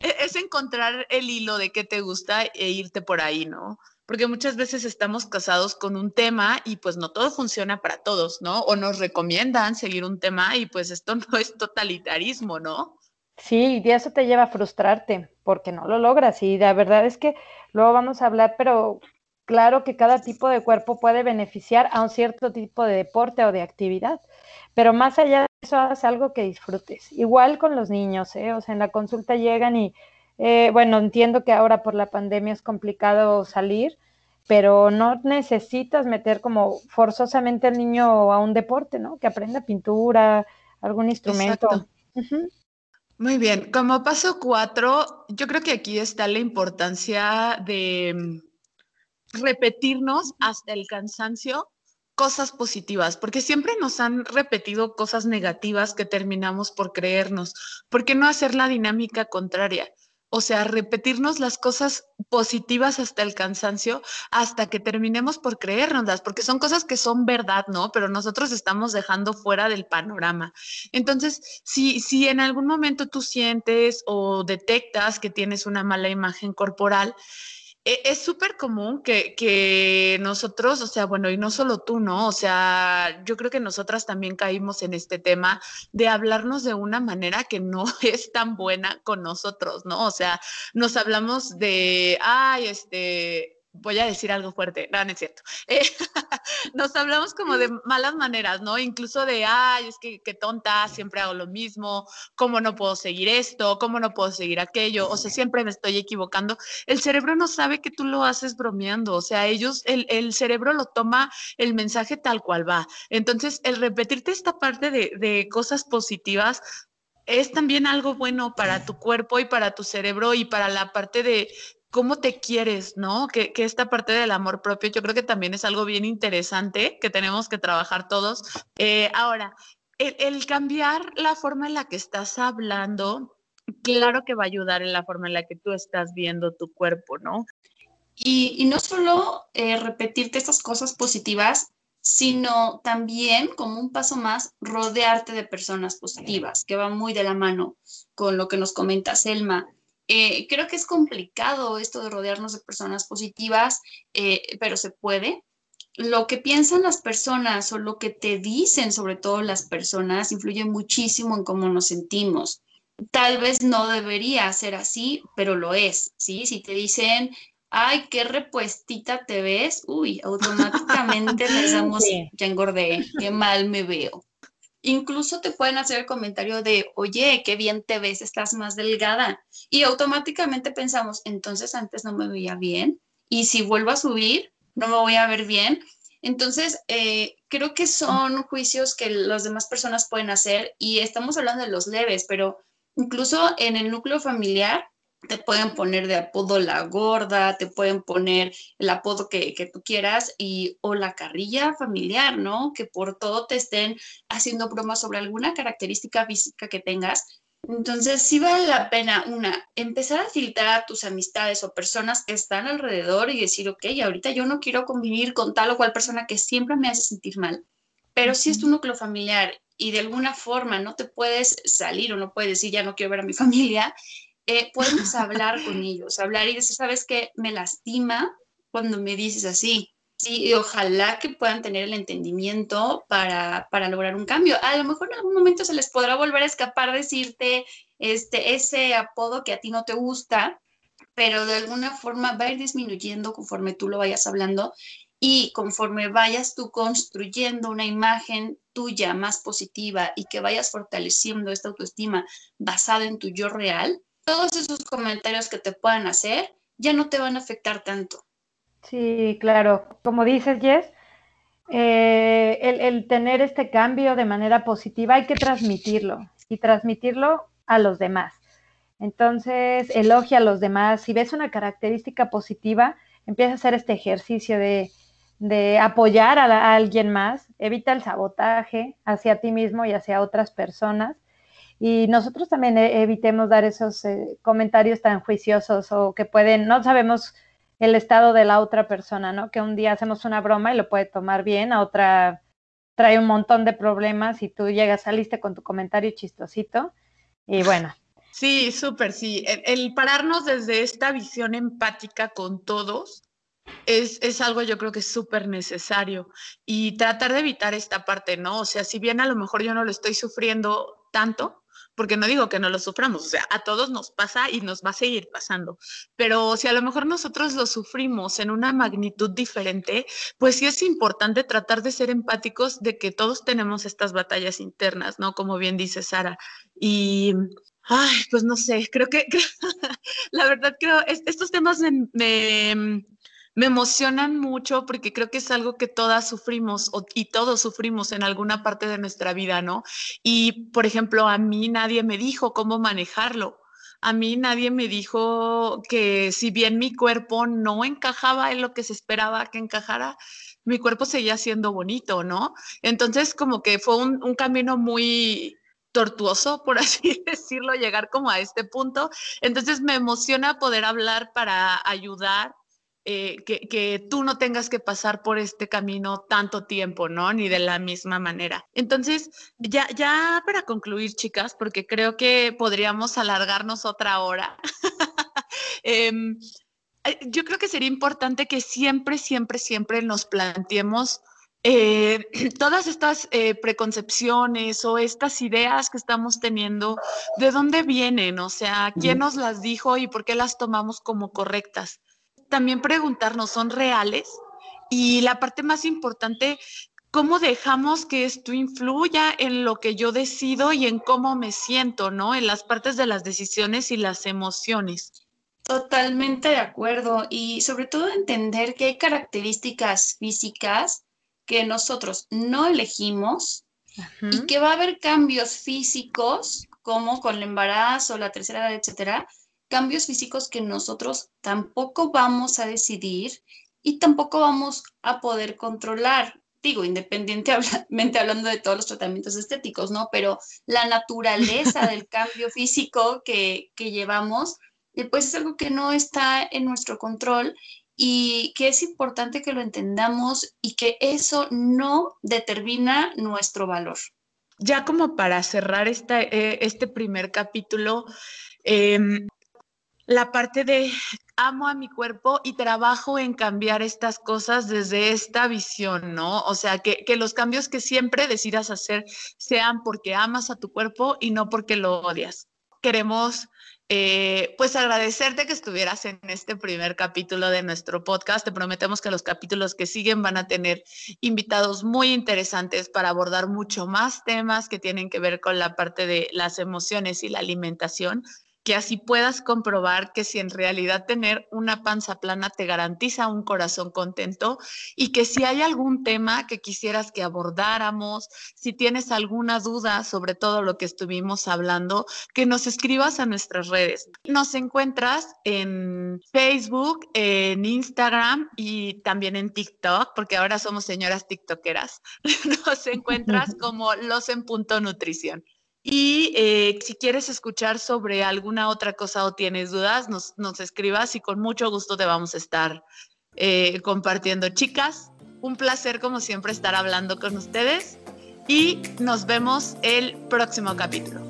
e, es encontrar el hilo de qué te gusta e irte por ahí, ¿no? Porque muchas veces estamos casados con un tema y pues no todo funciona para todos, ¿no? O nos recomiendan seguir un tema y pues esto no es totalitarismo, ¿no? Sí, y eso te lleva a frustrarte porque no lo logras. Y la verdad es que luego vamos a hablar, pero claro que cada tipo de cuerpo puede beneficiar a un cierto tipo de deporte o de actividad. Pero más allá de eso, haz algo que disfrutes. Igual con los niños, ¿eh? O sea, en la consulta llegan y, eh, bueno, entiendo que ahora por la pandemia es complicado salir, pero no necesitas meter como forzosamente al niño a un deporte, ¿no? Que aprenda pintura, algún instrumento. Muy bien, como paso cuatro, yo creo que aquí está la importancia de mm, repetirnos hasta el cansancio cosas positivas, porque siempre nos han repetido cosas negativas que terminamos por creernos. ¿Por qué no hacer la dinámica contraria? O sea, repetirnos las cosas positivas hasta el cansancio, hasta que terminemos por creérnoslas, porque son cosas que son verdad, ¿no? Pero nosotros estamos dejando fuera del panorama. Entonces, si, si en algún momento tú sientes o detectas que tienes una mala imagen corporal, es súper común que, nosotros, o sea, bueno, y no solo tú, ¿no? O sea, yo creo que nosotras también caímos en este tema de hablarnos de una manera que no es tan buena con nosotros, ¿no? O sea, nos hablamos de, ay, este, voy a decir algo fuerte, no, es cierto. Eh, nos hablamos como de malas maneras, ¿no? Incluso de, ay, es que qué tonta, siempre hago lo mismo, ¿cómo no puedo seguir esto? ¿Cómo no puedo seguir aquello? O sea, siempre me estoy equivocando. El cerebro no sabe que tú lo haces bromeando, o sea, ellos, el, el cerebro lo toma el mensaje tal cual va. Entonces, el repetirte esta parte de, de cosas positivas es también algo bueno para tu cuerpo y para tu cerebro y para la parte de, cómo te quieres, ¿no? Que, esta parte del amor propio yo creo que también es algo bien interesante que tenemos que trabajar todos. Eh, ahora, el, cambiar la forma en la que estás hablando, claro que va a ayudar en la forma en la que tú estás viendo tu cuerpo, ¿no? Y, no solo eh, repetirte estas cosas positivas, sino también como un paso más, rodearte de personas positivas, que va muy de la mano con lo que nos comenta Selma eh, creo que es complicado esto de rodearnos de personas positivas, eh, pero se puede. Lo que piensan las personas o lo que te dicen, sobre todo las personas, influye muchísimo en cómo nos sentimos. Tal vez no debería ser así, pero lo es, ¿sí? Si te dicen, ay, qué repuestita te ves, uy, automáticamente pensamos, ya engordé, qué mal me veo. Incluso te pueden hacer el comentario de, oye, qué bien te ves, estás más delgada. Y automáticamente pensamos, entonces antes no me veía bien. Y si vuelvo a subir, no me voy a ver bien. Entonces, eh, creo que son juicios que las demás personas pueden hacer y estamos hablando de los leves, pero incluso en el núcleo familiar te pueden poner de apodo la gorda, te pueden poner el apodo que, tú quieras y o la carrilla familiar, ¿no? Que por todo te estén haciendo bromas sobre alguna característica física que tengas. Entonces, sí vale la pena, una, empezar a filtrar a tus amistades o personas que están alrededor y decir, ok, ahorita yo no quiero convivir con tal o cual persona que siempre me hace sentir mal, pero si es tu núcleo familiar y de alguna forma no te puedes salir o no puedes decir, ya no quiero ver a mi familia, eh, podemos hablar con ellos, hablar y decir, ¿sabes qué? Me lastima cuando me dices así. Sí, y ojalá que puedan tener el entendimiento para, para, lograr un cambio. A lo mejor en algún momento se les podrá volver a escapar decirte este, ese apodo que a ti no te gusta, pero de alguna forma va a ir disminuyendo conforme tú lo vayas hablando y conforme vayas tú construyendo una imagen tuya más positiva y que vayas fortaleciendo esta autoestima basada en tu yo real, todos esos comentarios que te puedan hacer ya no te van a afectar tanto. Sí, claro. Como dices, Jess, eh, el, tener este cambio de manera positiva hay que transmitirlo y transmitirlo a los demás. Entonces, elogia a los demás. Si ves una característica positiva, empieza a hacer este ejercicio de, apoyar a, alguien más. Evita el sabotaje hacia ti mismo y hacia otras personas y nosotros también e, evitemos dar esos eh, comentarios tan juiciosos o que pueden, no sabemos el estado de la otra persona, ¿no? Que un día hacemos una broma y lo puede tomar bien, a otra trae un montón de problemas y tú llegas, saliste con tu comentario chistosito y bueno. Sí, súper, sí. El, pararnos desde esta visión empática con todos es, es, algo yo creo que es súper necesario y tratar de evitar esta parte, ¿no? O sea, si bien a lo mejor yo no lo estoy sufriendo tanto, porque no digo que no lo suframos, o sea, a todos nos pasa y nos va a seguir pasando, pero si a lo mejor nosotros lo sufrimos en una magnitud diferente, pues sí es importante tratar de ser empáticos de que todos tenemos estas batallas internas, ¿no? Como bien dice Sara. Y, ay, pues no sé, creo que, la verdad creo, estos temas me emocionan mucho porque creo que es algo que todas sufrimos y todos sufrimos en alguna parte de nuestra vida, ¿no? Y, por ejemplo, a mí nadie me dijo cómo manejarlo. A mí nadie me dijo que si bien mi cuerpo no encajaba en lo que se esperaba que encajara, mi cuerpo seguía siendo bonito, ¿no? Entonces, como que fue un, un camino muy, tortuoso, por así decirlo, llegar como a este punto. Entonces me emociona poder hablar para ayudar eh, que, tú no tengas que pasar por este camino tanto tiempo, ¿no? Ni de la misma manera. Entonces, ya, ya para concluir, chicas, porque creo que podríamos alargarnos otra hora. Em, eh, yo creo que sería importante que siempre, siempre, siempre nos planteemos eh, todas estas preconcepciones o estas ideas que estamos teniendo, ¿de dónde vienen? O sea, ¿quién nos las dijo y por qué las tomamos como correctas? También preguntarnos, ¿son reales? Y la parte más importante, ¿cómo dejamos que esto influya en lo que yo decido y en cómo me siento, ¿no? En las partes de las decisiones y las emociones. Totalmente de acuerdo. Y sobre todo entender que hay características físicas que nosotros no elegimos y que va a haber cambios físicos, como con el embarazo, la tercera edad, etcétera, cambios físicos que nosotros tampoco vamos a decidir y tampoco vamos a poder controlar. Digo, independientemente hablando de todos los tratamientos estéticos, ¿no? Pero la naturaleza del cambio físico que, que llevamos, eh, pues es algo que no está en nuestro control y que es importante que lo entendamos y que eso no determina nuestro valor. Ya como para cerrar esta, eh, este primer capítulo, eh, la parte de amo a mi cuerpo y trabajo en cambiar estas cosas desde esta visión, ¿no? O sea, que, los cambios que siempre decidas hacer sean porque amas a tu cuerpo y no porque lo odias. Queremos eh, pues agradecerte que estuvieras en este primer capítulo de nuestro podcast. Te prometemos que los capítulos que siguen van a tener invitados muy interesantes para abordar mucho más temas que tienen que ver con la parte de las emociones y la alimentación que así puedas comprobar que si en realidad tener una panza plana te garantiza un corazón contento y que si hay algún tema que quisieras que abordáramos, si tienes alguna duda sobre todo lo que estuvimos hablando, que nos escribas a nuestras redes. Nos encuentras en Facebook, en Instagram y también en TikTok, porque ahora somos señoras TikTokeras. Nos encuentras como los en punto nutrición. Y eh, si quieres escuchar sobre alguna otra cosa o tienes dudas, nos, escribas y con mucho gusto te vamos a estar eh, compartiendo. Chicas, un placer como siempre estar hablando con ustedes y nos vemos el próximo capítulo.